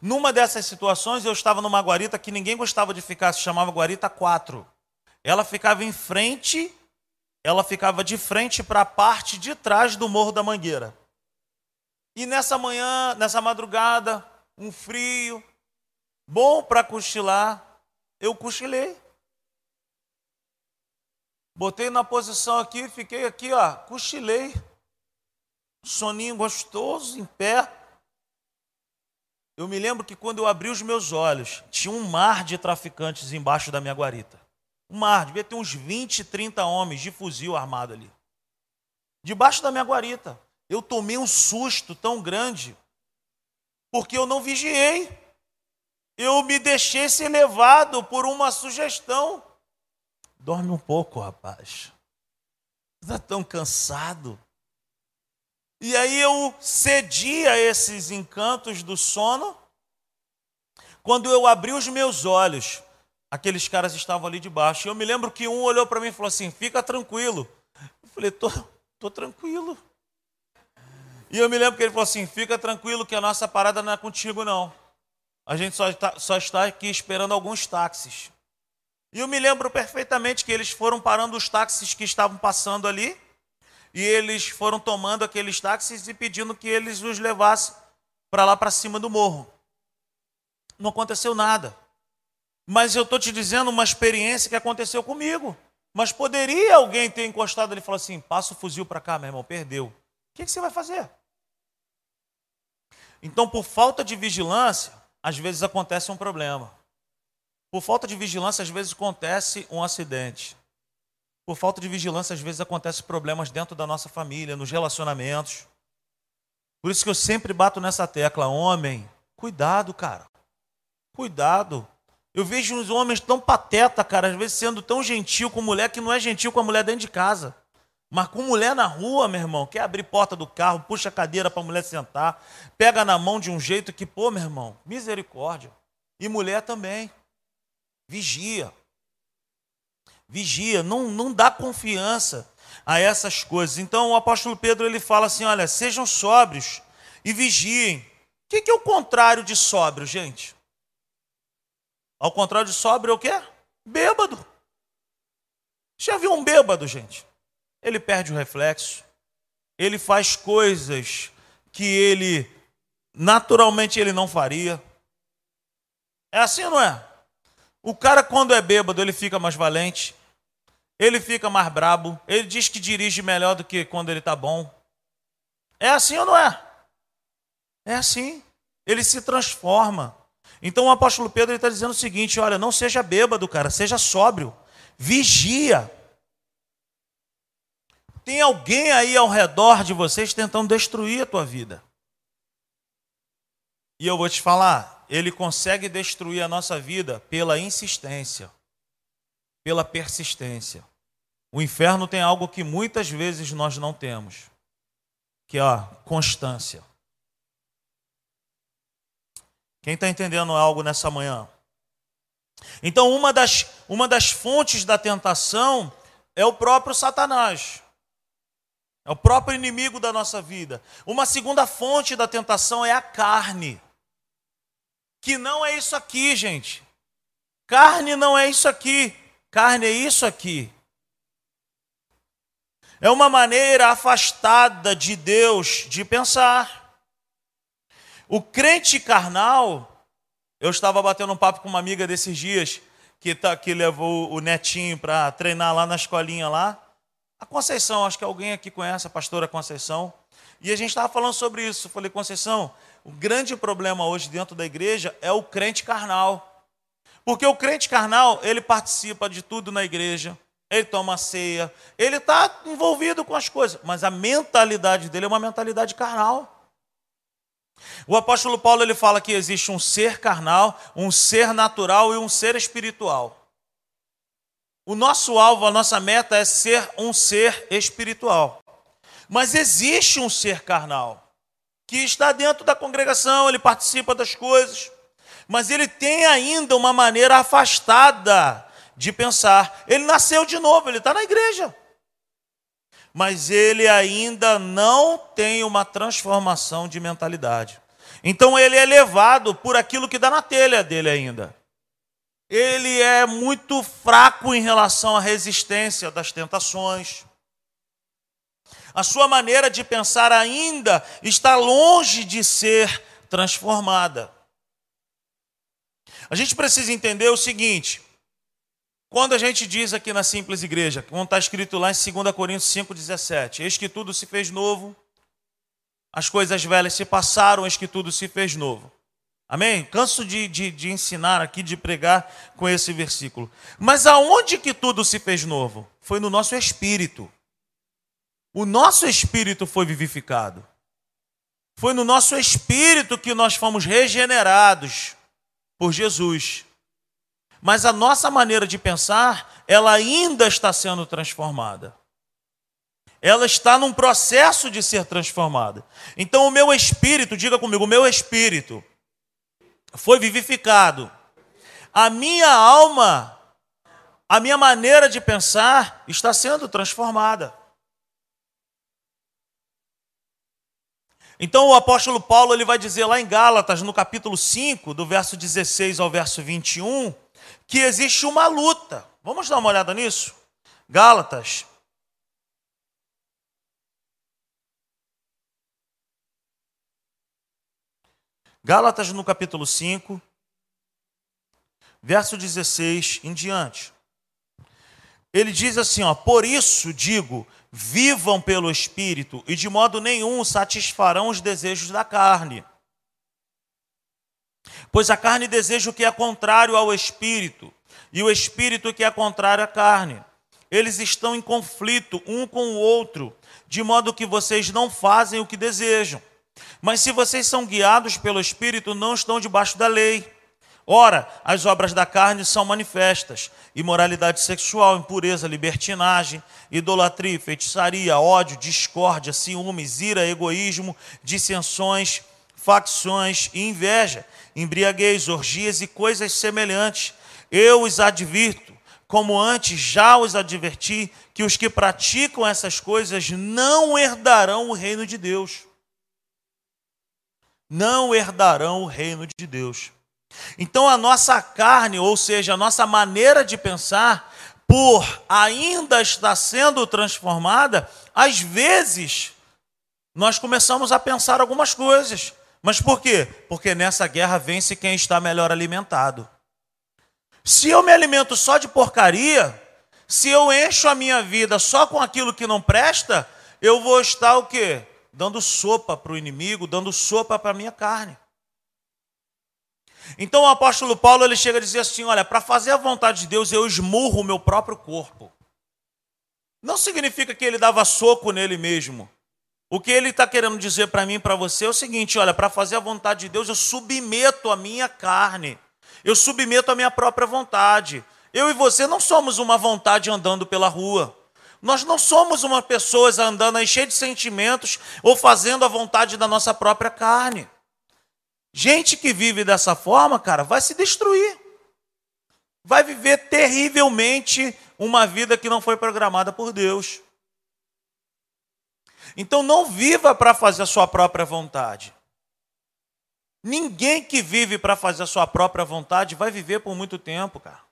Numa dessas situações, eu estava numa guarita que ninguém gostava de ficar, se chamava Guarita 4. Ela ficava em frente, ela ficava de frente para a parte de trás do Morro da Mangueira. E nessa manhã, nessa madrugada, um frio, bom para cochilar, eu cochilei. Botei na posição aqui, fiquei aqui, ó, cochilei. Soninho gostoso, em pé. Eu me lembro que quando eu abri os meus olhos, tinha um mar de traficantes embaixo da minha guarita. Um mar, devia ter uns 20, 30 homens de fuzil armado ali. Debaixo da minha guarita. Eu tomei um susto tão grande, porque eu não vigiei eu me deixei ser levado por uma sugestão. Dorme um pouco, rapaz. Está tão cansado. E aí eu cedi a esses encantos do sono. Quando eu abri os meus olhos, aqueles caras estavam ali debaixo. Eu me lembro que um olhou para mim e falou assim: Fica tranquilo. Eu falei: Tô, tô tranquilo. E eu me lembro que ele falou assim: Fica tranquilo que a nossa parada não é contigo, não. A gente só está, só está aqui esperando alguns táxis. E eu me lembro perfeitamente que eles foram parando os táxis que estavam passando ali, e eles foram tomando aqueles táxis e pedindo que eles os levassem para lá para cima do morro. Não aconteceu nada. Mas eu estou te dizendo uma experiência que aconteceu comigo. Mas poderia alguém ter encostado ali e falar assim: passa o fuzil para cá, meu irmão, perdeu. O que, que você vai fazer? Então, por falta de vigilância, às vezes acontece um problema. Por falta de vigilância, às vezes acontece um acidente. Por falta de vigilância, às vezes acontecem problemas dentro da nossa família, nos relacionamentos. Por isso que eu sempre bato nessa tecla, homem, cuidado, cara. Cuidado. Eu vejo uns homens tão pateta, cara, às vezes sendo tão gentil com mulher que não é gentil com a mulher dentro de casa. Mas com mulher na rua, meu irmão, quer abrir porta do carro, puxa a cadeira para a mulher sentar, pega na mão de um jeito que, pô, meu irmão, misericórdia. E mulher também. Vigia. Vigia, não, não dá confiança a essas coisas. Então o apóstolo Pedro ele fala assim: olha, sejam sóbrios e vigiem. O que, que é o contrário de sóbrio, gente? Ao contrário de sóbrio é o quê? Bêbado. Já viu um bêbado, gente? Ele perde o reflexo, ele faz coisas que ele naturalmente ele não faria. É assim não é? O cara, quando é bêbado, ele fica mais valente, ele fica mais brabo, ele diz que dirige melhor do que quando ele está bom. É assim ou não é? É assim. Ele se transforma. Então o apóstolo Pedro está dizendo o seguinte: olha, não seja bêbado, cara, seja sóbrio, vigia. Tem alguém aí ao redor de vocês tentando destruir a tua vida. E eu vou te falar, ele consegue destruir a nossa vida pela insistência pela persistência. O inferno tem algo que muitas vezes nós não temos, que é a constância. Quem está entendendo algo nessa manhã? Então, uma das, uma das fontes da tentação é o próprio Satanás. É o próprio inimigo da nossa vida. Uma segunda fonte da tentação é a carne. Que não é isso aqui, gente. Carne não é isso aqui. Carne é isso aqui. É uma maneira afastada de Deus de pensar. O crente carnal, eu estava batendo um papo com uma amiga desses dias que, tá, que levou o netinho para treinar lá na escolinha lá. A Conceição, acho que alguém aqui conhece a pastora Conceição. E a gente estava falando sobre isso. Eu falei, Conceição, o grande problema hoje dentro da igreja é o crente carnal. Porque o crente carnal, ele participa de tudo na igreja, ele toma ceia, ele está envolvido com as coisas, mas a mentalidade dele é uma mentalidade carnal. O apóstolo Paulo ele fala que existe um ser carnal, um ser natural e um ser espiritual. O nosso alvo, a nossa meta é ser um ser espiritual. Mas existe um ser carnal que está dentro da congregação, ele participa das coisas, mas ele tem ainda uma maneira afastada de pensar. Ele nasceu de novo, ele está na igreja. Mas ele ainda não tem uma transformação de mentalidade. Então ele é levado por aquilo que dá na telha dele ainda. Ele é muito fraco em relação à resistência das tentações. A sua maneira de pensar ainda está longe de ser transformada. A gente precisa entender o seguinte: quando a gente diz aqui na simples igreja, como está escrito lá em 2 Coríntios 5,17, eis que tudo se fez novo, as coisas velhas se passaram, eis que tudo se fez novo. Amém? Canso de, de, de ensinar aqui, de pregar com esse versículo. Mas aonde que tudo se fez novo? Foi no nosso espírito. O nosso espírito foi vivificado. Foi no nosso espírito que nós fomos regenerados por Jesus. Mas a nossa maneira de pensar, ela ainda está sendo transformada. Ela está num processo de ser transformada. Então, o meu espírito, diga comigo, o meu espírito foi vivificado. A minha alma, a minha maneira de pensar está sendo transformada. Então o apóstolo Paulo ele vai dizer lá em Gálatas, no capítulo 5, do verso 16 ao verso 21, que existe uma luta. Vamos dar uma olhada nisso? Gálatas. Gálatas no capítulo 5, verso 16 em diante. Ele diz assim, ó: "Por isso digo, vivam pelo Espírito e de modo nenhum satisfarão os desejos da carne. Pois a carne deseja o que é contrário ao Espírito, e o Espírito que é contrário à carne. Eles estão em conflito um com o outro, de modo que vocês não fazem o que desejam. Mas se vocês são guiados pelo Espírito, não estão debaixo da lei. Ora, as obras da carne são manifestas: imoralidade sexual, impureza, libertinagem, idolatria, feitiçaria, ódio, discórdia, ciúmes, ira, egoísmo, dissensões, facções e inveja, embriaguez, orgias e coisas semelhantes. Eu os advirto, como antes já os adverti, que os que praticam essas coisas não herdarão o reino de Deus. Não herdarão o reino de Deus. Então a nossa carne, ou seja, a nossa maneira de pensar, por ainda estar sendo transformada, às vezes nós começamos a pensar algumas coisas. Mas por quê? Porque nessa guerra vence quem está melhor alimentado. Se eu me alimento só de porcaria, se eu encho a minha vida só com aquilo que não presta, eu vou estar o quê? Dando sopa para o inimigo, dando sopa para a minha carne. Então o apóstolo Paulo ele chega a dizer assim: olha, para fazer a vontade de Deus eu esmurro o meu próprio corpo. Não significa que ele dava soco nele mesmo. O que ele está querendo dizer para mim e para você é o seguinte: olha, para fazer a vontade de Deus eu submeto a minha carne, eu submeto a minha própria vontade. Eu e você não somos uma vontade andando pela rua. Nós não somos uma pessoa andando aí cheia de sentimentos ou fazendo a vontade da nossa própria carne. Gente que vive dessa forma, cara, vai se destruir. Vai viver terrivelmente uma vida que não foi programada por Deus. Então não viva para fazer a sua própria vontade. Ninguém que vive para fazer a sua própria vontade vai viver por muito tempo, cara.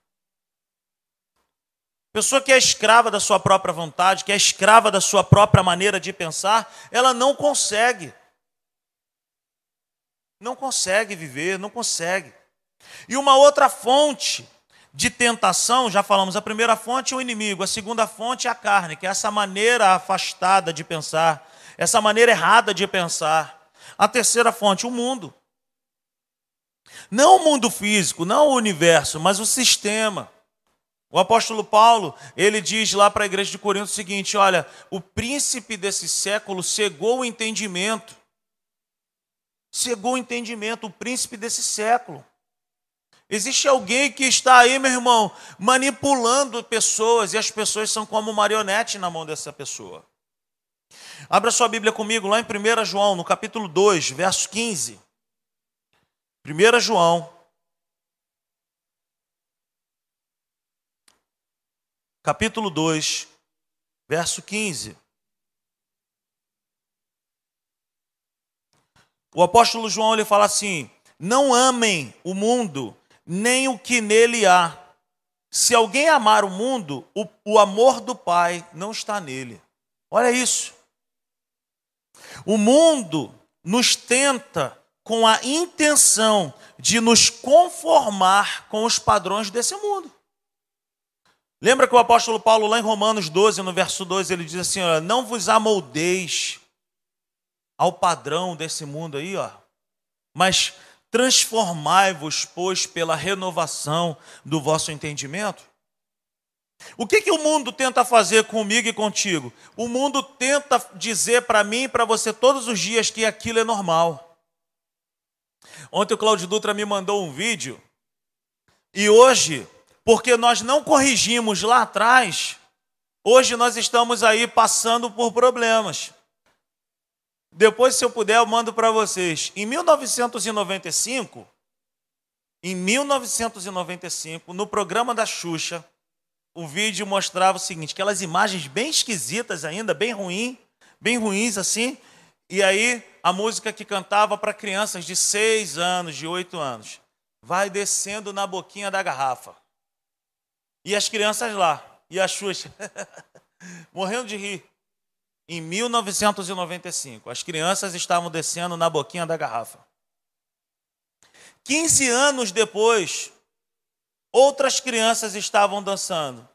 Pessoa que é escrava da sua própria vontade, que é escrava da sua própria maneira de pensar, ela não consegue não consegue viver, não consegue. E uma outra fonte de tentação, já falamos, a primeira fonte é o inimigo, a segunda fonte é a carne, que é essa maneira afastada de pensar, essa maneira errada de pensar. A terceira fonte, o mundo. Não o mundo físico, não o universo, mas o sistema. O apóstolo Paulo, ele diz lá para a igreja de Corinto o seguinte: olha, o príncipe desse século cegou o entendimento cegou o entendimento, o príncipe desse século. Existe alguém que está aí, meu irmão, manipulando pessoas, e as pessoas são como marionete na mão dessa pessoa. Abra sua Bíblia comigo lá em 1 João, no capítulo 2, verso 15. 1 João, capítulo 2, verso 15. O apóstolo João ele fala assim: Não amem o mundo, nem o que nele há. Se alguém amar o mundo, o, o amor do Pai não está nele. Olha isso. O mundo nos tenta com a intenção de nos conformar com os padrões desse mundo. Lembra que o apóstolo Paulo, lá em Romanos 12, no verso 2, ele diz assim: olha, Não vos amoldeis ao padrão desse mundo aí, ó. Mas transformai-vos, pois, pela renovação do vosso entendimento. O que, que o mundo tenta fazer comigo e contigo? O mundo tenta dizer para mim e para você todos os dias que aquilo é normal. Ontem o Claudio Dutra me mandou um vídeo e hoje, porque nós não corrigimos lá atrás, hoje nós estamos aí passando por problemas. Depois, se eu puder, eu mando para vocês. Em 1995, em 1995, no programa da Xuxa, o vídeo mostrava o seguinte: aquelas imagens bem esquisitas ainda, bem ruim, bem ruins assim. E aí a música que cantava para crianças de 6 anos, de 8 anos, vai descendo na boquinha da garrafa. E as crianças lá, e a Xuxa, morrendo de rir em 1995. As crianças estavam descendo na boquinha da garrafa. 15 anos depois, outras crianças estavam dançando.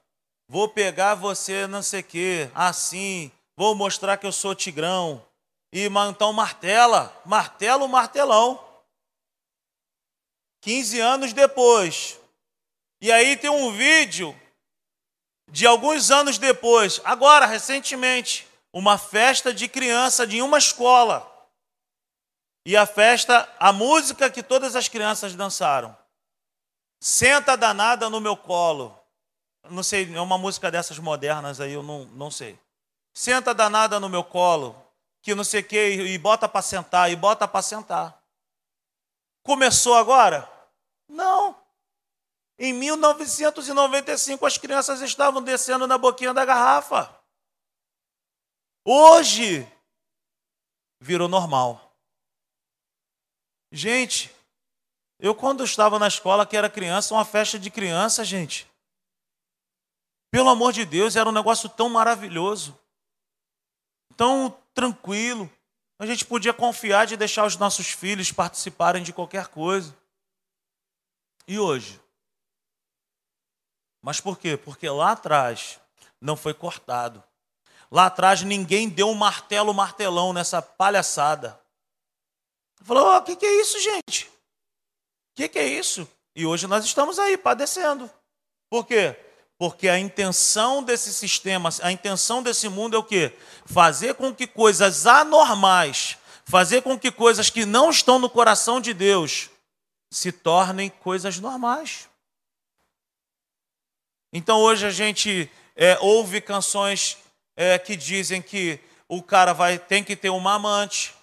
Vou pegar você, não sei o quê, assim, vou mostrar que eu sou tigrão. E então martela, martelo, martelão. 15 anos depois. E aí tem um vídeo de alguns anos depois, agora, recentemente, uma festa de criança de uma escola. E a festa, a música que todas as crianças dançaram. Senta danada no meu colo. Não sei, é uma música dessas modernas aí, eu não, não sei. Senta danada no meu colo, que não sei o que, e bota para sentar, e bota para sentar. Começou agora? Não. Em 1995 as crianças estavam descendo na boquinha da garrafa. Hoje virou normal. Gente, eu quando estava na escola que era criança, uma festa de criança, gente. Pelo amor de Deus, era um negócio tão maravilhoso, tão tranquilo. A gente podia confiar de deixar os nossos filhos participarem de qualquer coisa. E hoje? Mas por quê? Porque lá atrás não foi cortado. Lá atrás ninguém deu um martelo, martelão nessa palhaçada. Falou: o oh, que, que é isso, gente? O que, que é isso? E hoje nós estamos aí padecendo. Por quê? Porque a intenção desse sistema, a intenção desse mundo é o quê? Fazer com que coisas anormais, fazer com que coisas que não estão no coração de Deus se tornem coisas normais. Então hoje a gente é, ouve canções é, que dizem que o cara vai tem que ter uma amante.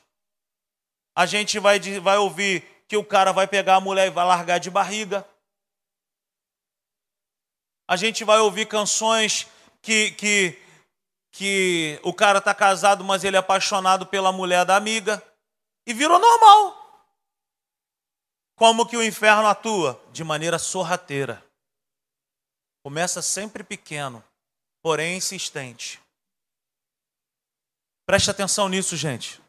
A gente vai, vai ouvir que o cara vai pegar a mulher e vai largar de barriga. A gente vai ouvir canções que, que, que o cara está casado, mas ele é apaixonado pela mulher da amiga. E virou normal. Como que o inferno atua? De maneira sorrateira. Começa sempre pequeno, porém insistente. Preste atenção nisso, gente.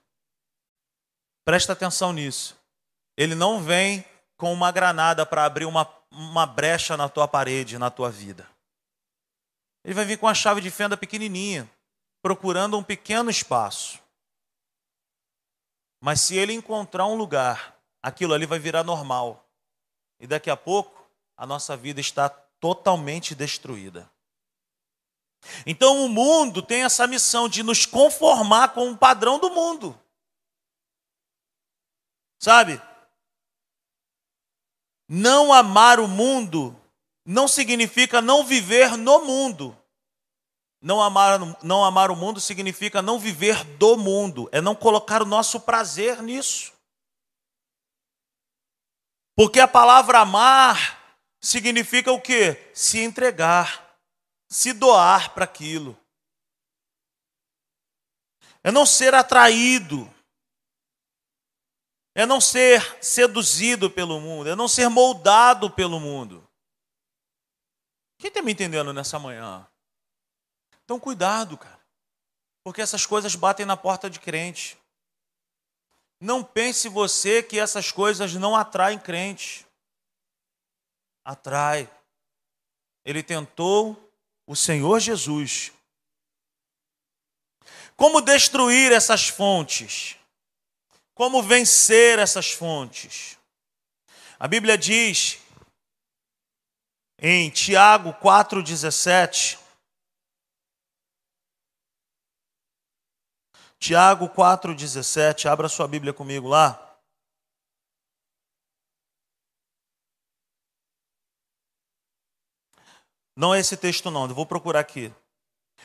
Preste atenção nisso. Ele não vem com uma granada para abrir uma uma brecha na tua parede, na tua vida. Ele vai vir com a chave de fenda pequenininha, procurando um pequeno espaço. Mas se ele encontrar um lugar, aquilo ali vai virar normal. E daqui a pouco, a nossa vida está totalmente destruída. Então o mundo tem essa missão de nos conformar com o padrão do mundo. Sabe? Não amar o mundo não significa não viver no mundo. Não amar, não amar o mundo significa não viver do mundo, é não colocar o nosso prazer nisso. Porque a palavra amar significa o quê? Se entregar, se doar para aquilo. É não ser atraído é não ser seduzido pelo mundo, é não ser moldado pelo mundo. Quem está me entendendo nessa manhã? Então, cuidado, cara, porque essas coisas batem na porta de crente. Não pense você que essas coisas não atraem crente. Atrai. Ele tentou o Senhor Jesus. Como destruir essas fontes? Como vencer essas fontes? A Bíblia diz em Tiago 4,17. Tiago 4,17, abra sua Bíblia comigo lá. Não é esse texto, não, eu vou procurar aqui.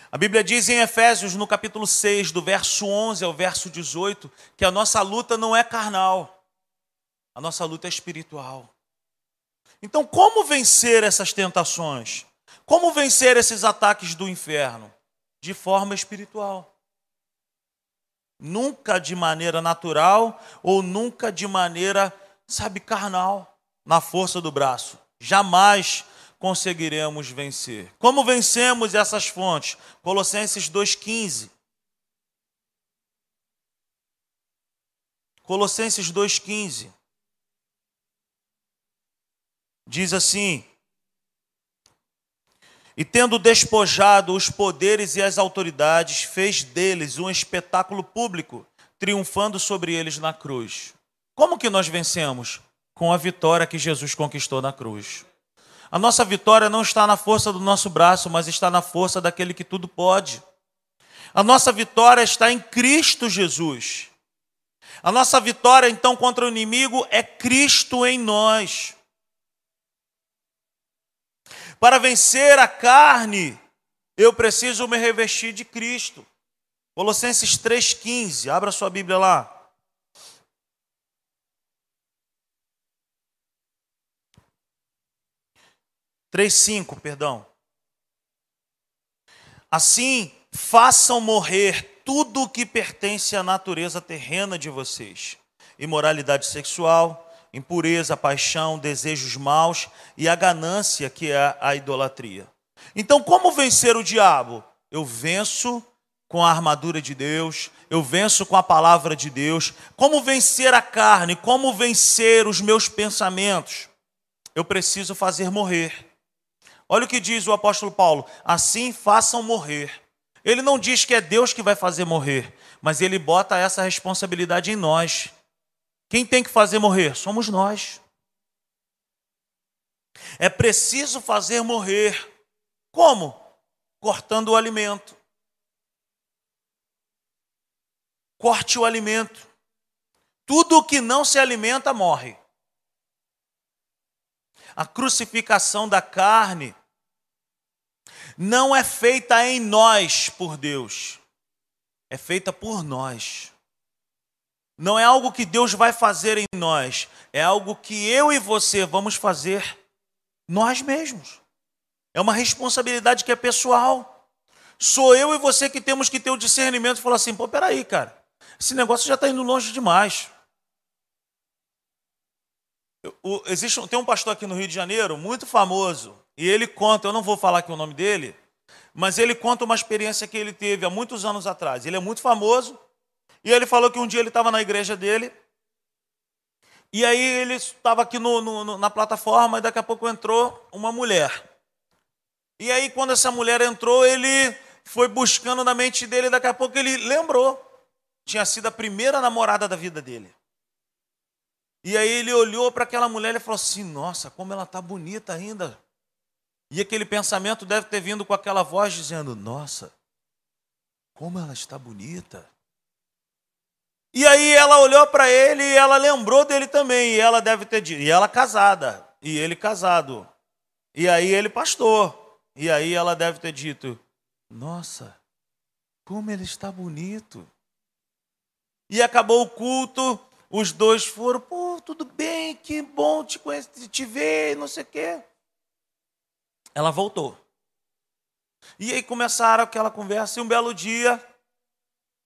A Bíblia diz em Efésios, no capítulo 6, do verso 11 ao verso 18, que a nossa luta não é carnal, a nossa luta é espiritual. Então, como vencer essas tentações? Como vencer esses ataques do inferno? De forma espiritual. Nunca de maneira natural ou nunca de maneira, sabe, carnal, na força do braço. Jamais conseguiremos vencer. Como vencemos essas fontes? Colossenses 2,15. Colossenses 2,15. Diz assim: E tendo despojado os poderes e as autoridades, fez deles um espetáculo público, triunfando sobre eles na cruz. Como que nós vencemos? Com a vitória que Jesus conquistou na cruz. A nossa vitória não está na força do nosso braço, mas está na força daquele que tudo pode. A nossa vitória está em Cristo Jesus. A nossa vitória, então, contra o inimigo é Cristo em nós. Para vencer a carne, eu preciso me revestir de Cristo. Colossenses 3,15, abra sua Bíblia lá. Três cinco, perdão. Assim, façam morrer tudo o que pertence à natureza terrena de vocês: imoralidade sexual, impureza, paixão, desejos maus e a ganância, que é a idolatria. Então, como vencer o diabo? Eu venço com a armadura de Deus, eu venço com a palavra de Deus. Como vencer a carne? Como vencer os meus pensamentos? Eu preciso fazer morrer. Olha o que diz o apóstolo Paulo: assim façam morrer. Ele não diz que é Deus que vai fazer morrer, mas ele bota essa responsabilidade em nós. Quem tem que fazer morrer? Somos nós. É preciso fazer morrer. Como? Cortando o alimento. Corte o alimento. Tudo que não se alimenta morre. A crucificação da carne não é feita em nós por Deus, é feita por nós. Não é algo que Deus vai fazer em nós, é algo que eu e você vamos fazer nós mesmos. É uma responsabilidade que é pessoal. Sou eu e você que temos que ter o discernimento e falar assim: pô, peraí, cara, esse negócio já está indo longe demais. O, existe, tem um pastor aqui no Rio de Janeiro, muito famoso, e ele conta, eu não vou falar aqui o nome dele, mas ele conta uma experiência que ele teve há muitos anos atrás. Ele é muito famoso, e ele falou que um dia ele estava na igreja dele, e aí ele estava aqui no, no, na plataforma, e daqui a pouco entrou uma mulher. E aí, quando essa mulher entrou, ele foi buscando na mente dele, daqui a pouco ele lembrou. Tinha sido a primeira namorada da vida dele. E aí ele olhou para aquela mulher e falou assim: Nossa, como ela está bonita ainda. E aquele pensamento deve ter vindo com aquela voz dizendo: Nossa, como ela está bonita. E aí ela olhou para ele e ela lembrou dele também. E ela deve ter dito. E ela casada. E ele casado. E aí ele pastor. E aí ela deve ter dito: Nossa, como ele está bonito. E acabou o culto. Os dois foram, pô, tudo bem, que bom te conhecer, te ver, não sei o quê. Ela voltou. E aí começaram aquela conversa, e um belo dia,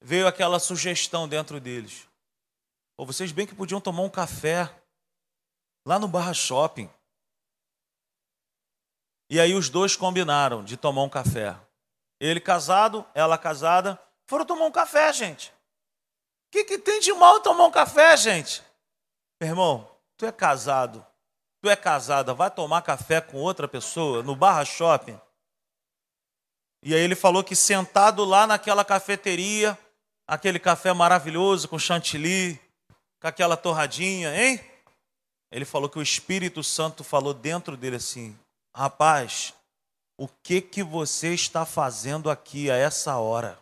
veio aquela sugestão dentro deles. Ou vocês bem que podiam tomar um café lá no Barra Shopping. E aí os dois combinaram de tomar um café. Ele casado, ela casada, foram tomar um café, gente. O que, que tem de mal tomar um café, gente? Meu irmão, tu é casado, tu é casada, vai tomar café com outra pessoa no Barra Shopping. E aí ele falou que sentado lá naquela cafeteria, aquele café maravilhoso com chantilly, com aquela torradinha, hein? Ele falou que o Espírito Santo falou dentro dele assim: "Rapaz, o que que você está fazendo aqui a essa hora?"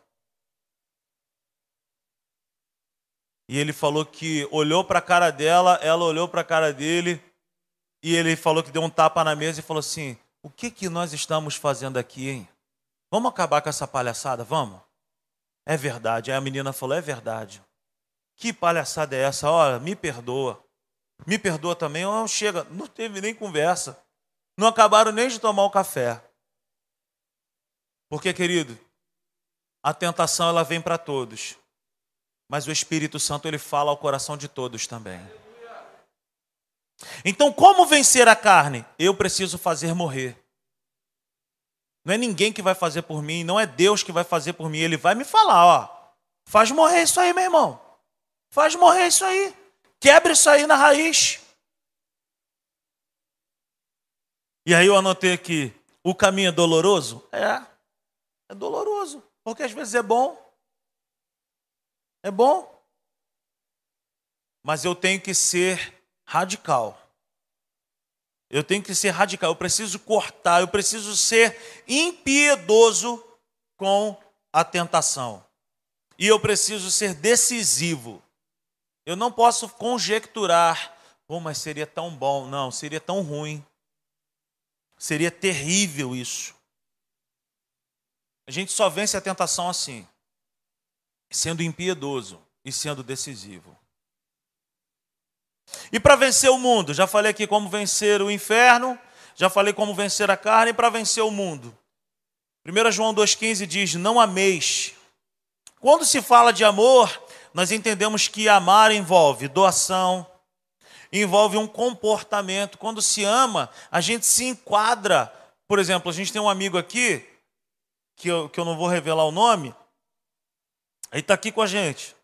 E ele falou que olhou para a cara dela, ela olhou para a cara dele, e ele falou que deu um tapa na mesa e falou assim: "O que que nós estamos fazendo aqui, hein? Vamos acabar com essa palhaçada, vamos?" É verdade. Aí a menina falou: É verdade. Que palhaçada é essa? Olha, me perdoa. Me perdoa também. Oh, chega, não teve nem conversa. Não acabaram nem de tomar o café. Porque, querido, a tentação ela vem para todos. Mas o Espírito Santo ele fala ao coração de todos também. Então, como vencer a carne? Eu preciso fazer morrer. Não é ninguém que vai fazer por mim, não é Deus que vai fazer por mim. Ele vai me falar, ó. Faz morrer isso aí, meu irmão. Faz morrer isso aí. Quebra isso aí na raiz. E aí eu anotei aqui, o caminho é doloroso? É. É doloroso, porque às vezes é bom. É bom. Mas eu tenho que ser radical. Eu tenho que ser radical, eu preciso cortar, eu preciso ser impiedoso com a tentação. E eu preciso ser decisivo. Eu não posso conjecturar, oh, mas seria tão bom. Não, seria tão ruim. Seria terrível isso. A gente só vence a tentação assim, sendo impiedoso e sendo decisivo. E para vencer o mundo, já falei aqui como vencer o inferno, já falei como vencer a carne e para vencer o mundo. 1 João 2,15 diz: Não ameis. Quando se fala de amor, nós entendemos que amar envolve doação, envolve um comportamento. Quando se ama, a gente se enquadra. Por exemplo, a gente tem um amigo aqui, que eu, que eu não vou revelar o nome, ele está aqui com a gente.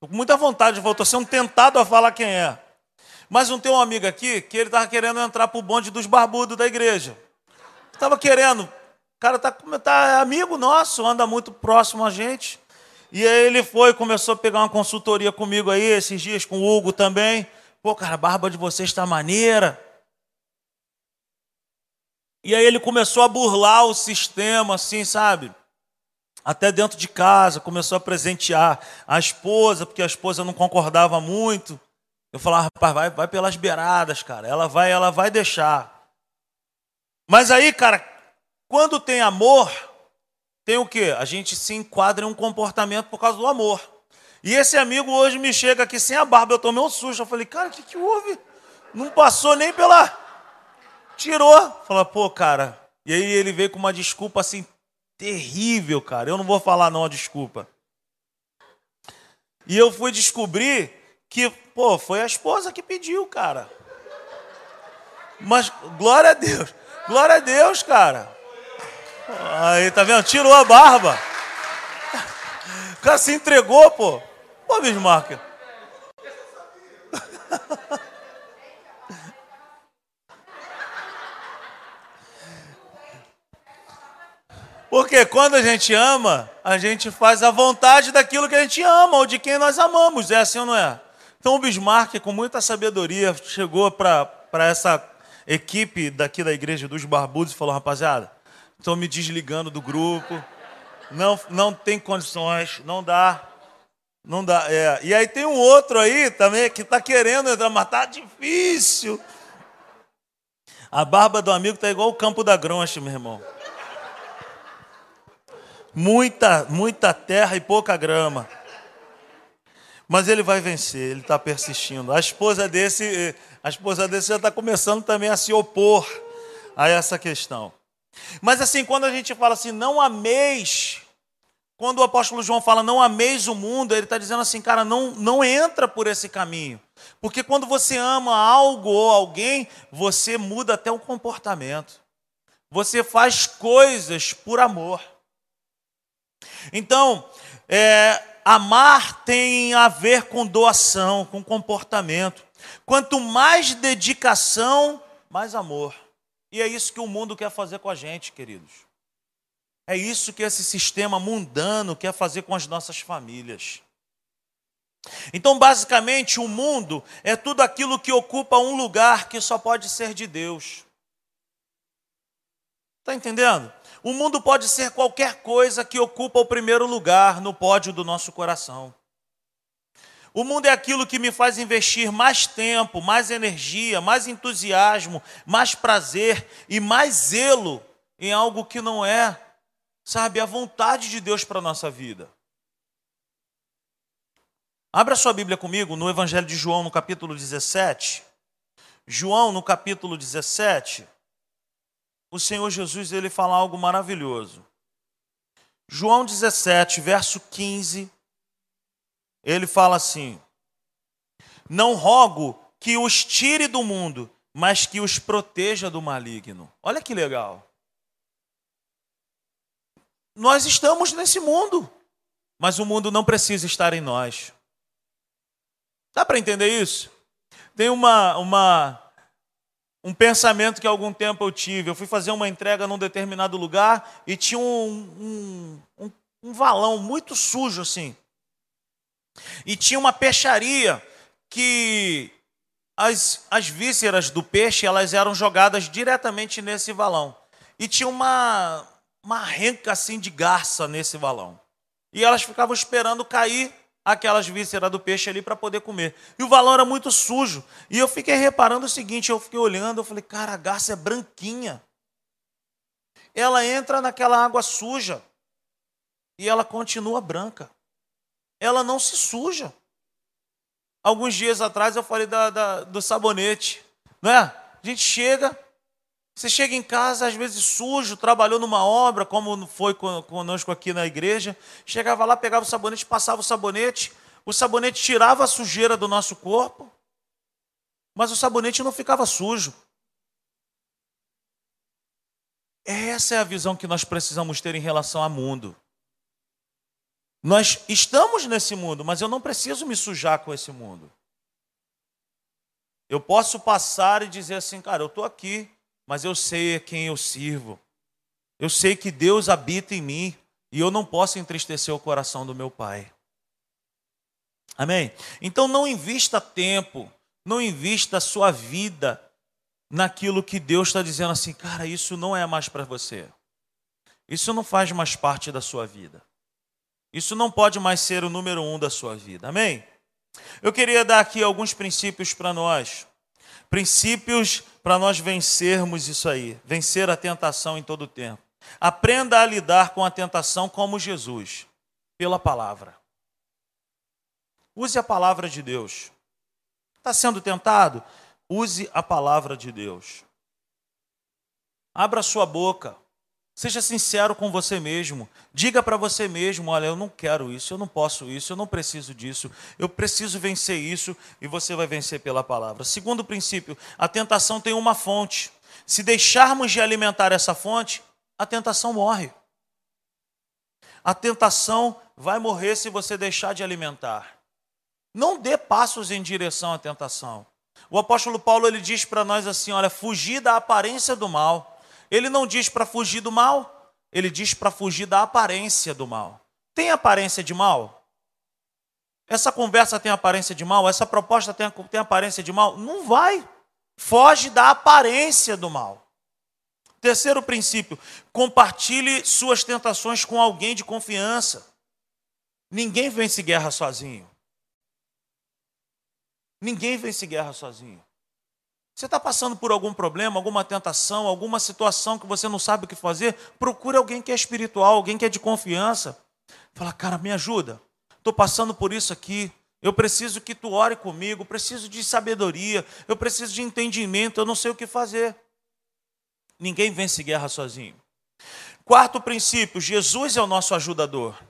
Estou com muita vontade de voltar, sendo tentado a falar quem é. Mas não tem um amigo aqui que ele estava querendo entrar para o bonde dos barbudos da igreja. Estava querendo. O cara tá, tá amigo nosso, anda muito próximo a gente. E aí ele foi, começou a pegar uma consultoria comigo aí, esses dias, com o Hugo também. Pô, cara, a barba de vocês está maneira. E aí ele começou a burlar o sistema, assim, sabe? Até dentro de casa, começou a presentear a esposa, porque a esposa não concordava muito. Eu falava, rapaz, vai, vai pelas beiradas, cara. Ela vai, ela vai deixar. Mas aí, cara, quando tem amor, tem o quê? A gente se enquadra em um comportamento por causa do amor. E esse amigo hoje me chega aqui sem a barba, eu tomei um susto. Eu falei, cara, o que, que houve? Não passou nem pela. Tirou. Falei, pô, cara. E aí ele veio com uma desculpa assim, terrível, cara. Eu não vou falar não desculpa. E eu fui descobrir que, pô, foi a esposa que pediu, cara. Mas glória a Deus. Glória a Deus, cara. Aí, tá vendo? Tirou a barba. O cara se entregou, pô. Ô, Bismarck. Porque quando a gente ama, a gente faz a vontade daquilo que a gente ama ou de quem nós amamos. É assim ou não é? Então o Bismarck, com muita sabedoria, chegou para essa equipe daqui da Igreja dos Barbudos e falou: rapaziada, estou me desligando do grupo, não, não tem condições, não dá. Não dá, é. E aí tem um outro aí também que está querendo entrar, mas tá difícil. A barba do amigo tá igual o campo da groncha, meu irmão. Muita, muita terra e pouca grama. Mas ele vai vencer, ele está persistindo. A esposa desse, a esposa desse já está começando também a se opor a essa questão. Mas assim, quando a gente fala assim, não ameis quando o apóstolo João fala não ameis o mundo, ele está dizendo assim, cara, não, não entra por esse caminho. Porque quando você ama algo ou alguém, você muda até o comportamento. Você faz coisas por amor. Então, é, amar tem a ver com doação, com comportamento. Quanto mais dedicação, mais amor. E é isso que o mundo quer fazer com a gente, queridos. É isso que esse sistema mundano quer fazer com as nossas famílias. Então, basicamente, o mundo é tudo aquilo que ocupa um lugar que só pode ser de Deus. Está entendendo? O mundo pode ser qualquer coisa que ocupa o primeiro lugar no pódio do nosso coração. O mundo é aquilo que me faz investir mais tempo, mais energia, mais entusiasmo, mais prazer e mais zelo em algo que não é sabe, a vontade de Deus para a nossa vida. Abra sua Bíblia comigo no Evangelho de João, no capítulo 17. João, no capítulo 17, o Senhor Jesus ele fala algo maravilhoso. João 17, verso 15, ele fala assim: Não rogo que os tire do mundo, mas que os proteja do maligno. Olha que legal. Nós estamos nesse mundo, mas o mundo não precisa estar em nós. Dá para entender isso? Tem uma, uma, um pensamento que algum tempo eu tive. Eu fui fazer uma entrega num determinado lugar e tinha um, um, um, um valão muito sujo assim. E tinha uma peixaria que as, as vísceras do peixe elas eram jogadas diretamente nesse valão. E tinha uma, uma renca assim de garça nesse balão. E elas ficavam esperando cair aquelas vísceras do peixe ali para poder comer. E o valão era muito sujo. E eu fiquei reparando o seguinte, eu fiquei olhando, eu falei, cara, a garça é branquinha. Ela entra naquela água suja e ela continua branca. Ela não se suja. Alguns dias atrás eu falei da, da, do sabonete, né? A gente chega, você chega em casa, às vezes sujo, trabalhou numa obra, como foi conosco aqui na igreja. Chegava lá, pegava o sabonete, passava o sabonete. O sabonete tirava a sujeira do nosso corpo, mas o sabonete não ficava sujo. Essa é a visão que nós precisamos ter em relação ao mundo. Nós estamos nesse mundo, mas eu não preciso me sujar com esse mundo. Eu posso passar e dizer assim, cara, eu estou aqui, mas eu sei a quem eu sirvo. Eu sei que Deus habita em mim e eu não posso entristecer o coração do meu Pai. Amém? Então não invista tempo, não invista a sua vida naquilo que Deus está dizendo assim, cara, isso não é mais para você. Isso não faz mais parte da sua vida. Isso não pode mais ser o número um da sua vida. Amém? Eu queria dar aqui alguns princípios para nós princípios para nós vencermos isso aí, vencer a tentação em todo o tempo. Aprenda a lidar com a tentação como Jesus, pela palavra. Use a palavra de Deus. Está sendo tentado? Use a palavra de Deus. Abra sua boca. Seja sincero com você mesmo. Diga para você mesmo: olha, eu não quero isso, eu não posso isso, eu não preciso disso, eu preciso vencer isso e você vai vencer pela palavra. Segundo princípio: a tentação tem uma fonte. Se deixarmos de alimentar essa fonte, a tentação morre. A tentação vai morrer se você deixar de alimentar. Não dê passos em direção à tentação. O apóstolo Paulo ele diz para nós assim: olha, fugir da aparência do mal. Ele não diz para fugir do mal, ele diz para fugir da aparência do mal. Tem aparência de mal? Essa conversa tem aparência de mal? Essa proposta tem, tem aparência de mal? Não vai. Foge da aparência do mal. Terceiro princípio: compartilhe suas tentações com alguém de confiança. Ninguém vence guerra sozinho. Ninguém vence guerra sozinho. Você está passando por algum problema, alguma tentação, alguma situação que você não sabe o que fazer? Procure alguém que é espiritual, alguém que é de confiança. Fala, cara, me ajuda. Estou passando por isso aqui. Eu preciso que tu ore comigo. Preciso de sabedoria. Eu preciso de entendimento. Eu não sei o que fazer. Ninguém vence guerra sozinho. Quarto princípio: Jesus é o nosso ajudador.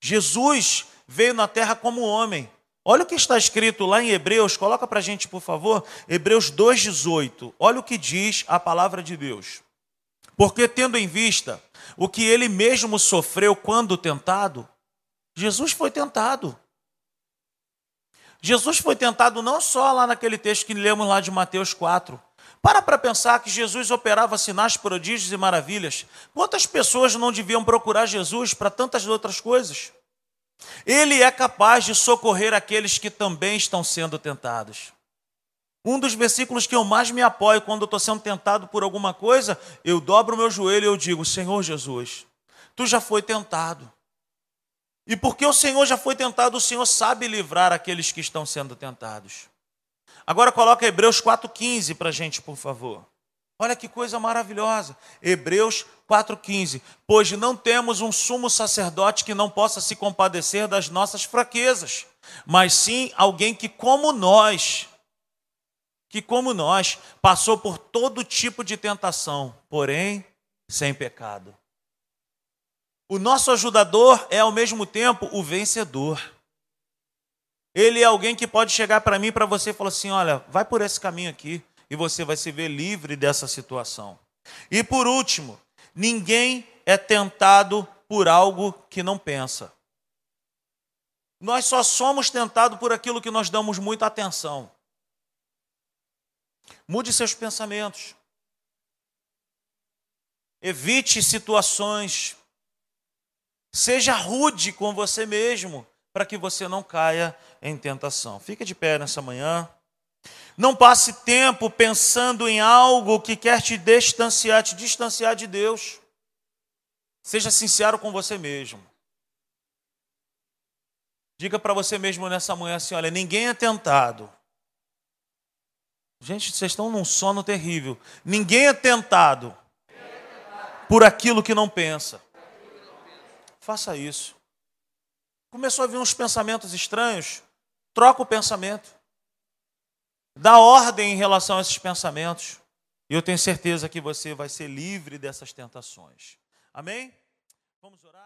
Jesus veio na terra como homem. Olha o que está escrito lá em Hebreus, coloca para a gente, por favor, Hebreus 2,18. Olha o que diz a palavra de Deus. Porque, tendo em vista o que ele mesmo sofreu quando tentado, Jesus foi tentado. Jesus foi tentado não só lá naquele texto que lemos lá de Mateus 4. Para para pensar que Jesus operava sinais, prodígios e maravilhas. Quantas pessoas não deviam procurar Jesus para tantas outras coisas? Ele é capaz de socorrer aqueles que também estão sendo tentados. Um dos versículos que eu mais me apoio quando estou sendo tentado por alguma coisa, eu dobro o meu joelho e eu digo: Senhor Jesus, tu já foi tentado. E porque o Senhor já foi tentado, o Senhor sabe livrar aqueles que estão sendo tentados. Agora coloca Hebreus 4,15 para a gente, por favor. Olha que coisa maravilhosa. Hebreus 4,15. Pois não temos um sumo sacerdote que não possa se compadecer das nossas fraquezas, mas sim alguém que, como nós, que, como nós, passou por todo tipo de tentação, porém sem pecado. O nosso ajudador é, ao mesmo tempo, o vencedor. Ele é alguém que pode chegar para mim, para você e falar assim: olha, vai por esse caminho aqui e você vai se ver livre dessa situação. E por último, ninguém é tentado por algo que não pensa. Nós só somos tentados por aquilo que nós damos muita atenção. Mude seus pensamentos. Evite situações. Seja rude com você mesmo, para que você não caia em tentação. Fica de pé nessa manhã. Não passe tempo pensando em algo que quer te distanciar, te distanciar de Deus. Seja sincero com você mesmo. Diga para você mesmo nessa manhã assim: olha, ninguém é tentado. Gente, vocês estão num sono terrível. Ninguém é tentado por aquilo que não pensa. Faça isso. Começou a vir uns pensamentos estranhos? Troca o pensamento. Dá ordem em relação a esses pensamentos. E eu tenho certeza que você vai ser livre dessas tentações. Amém? Vamos orar?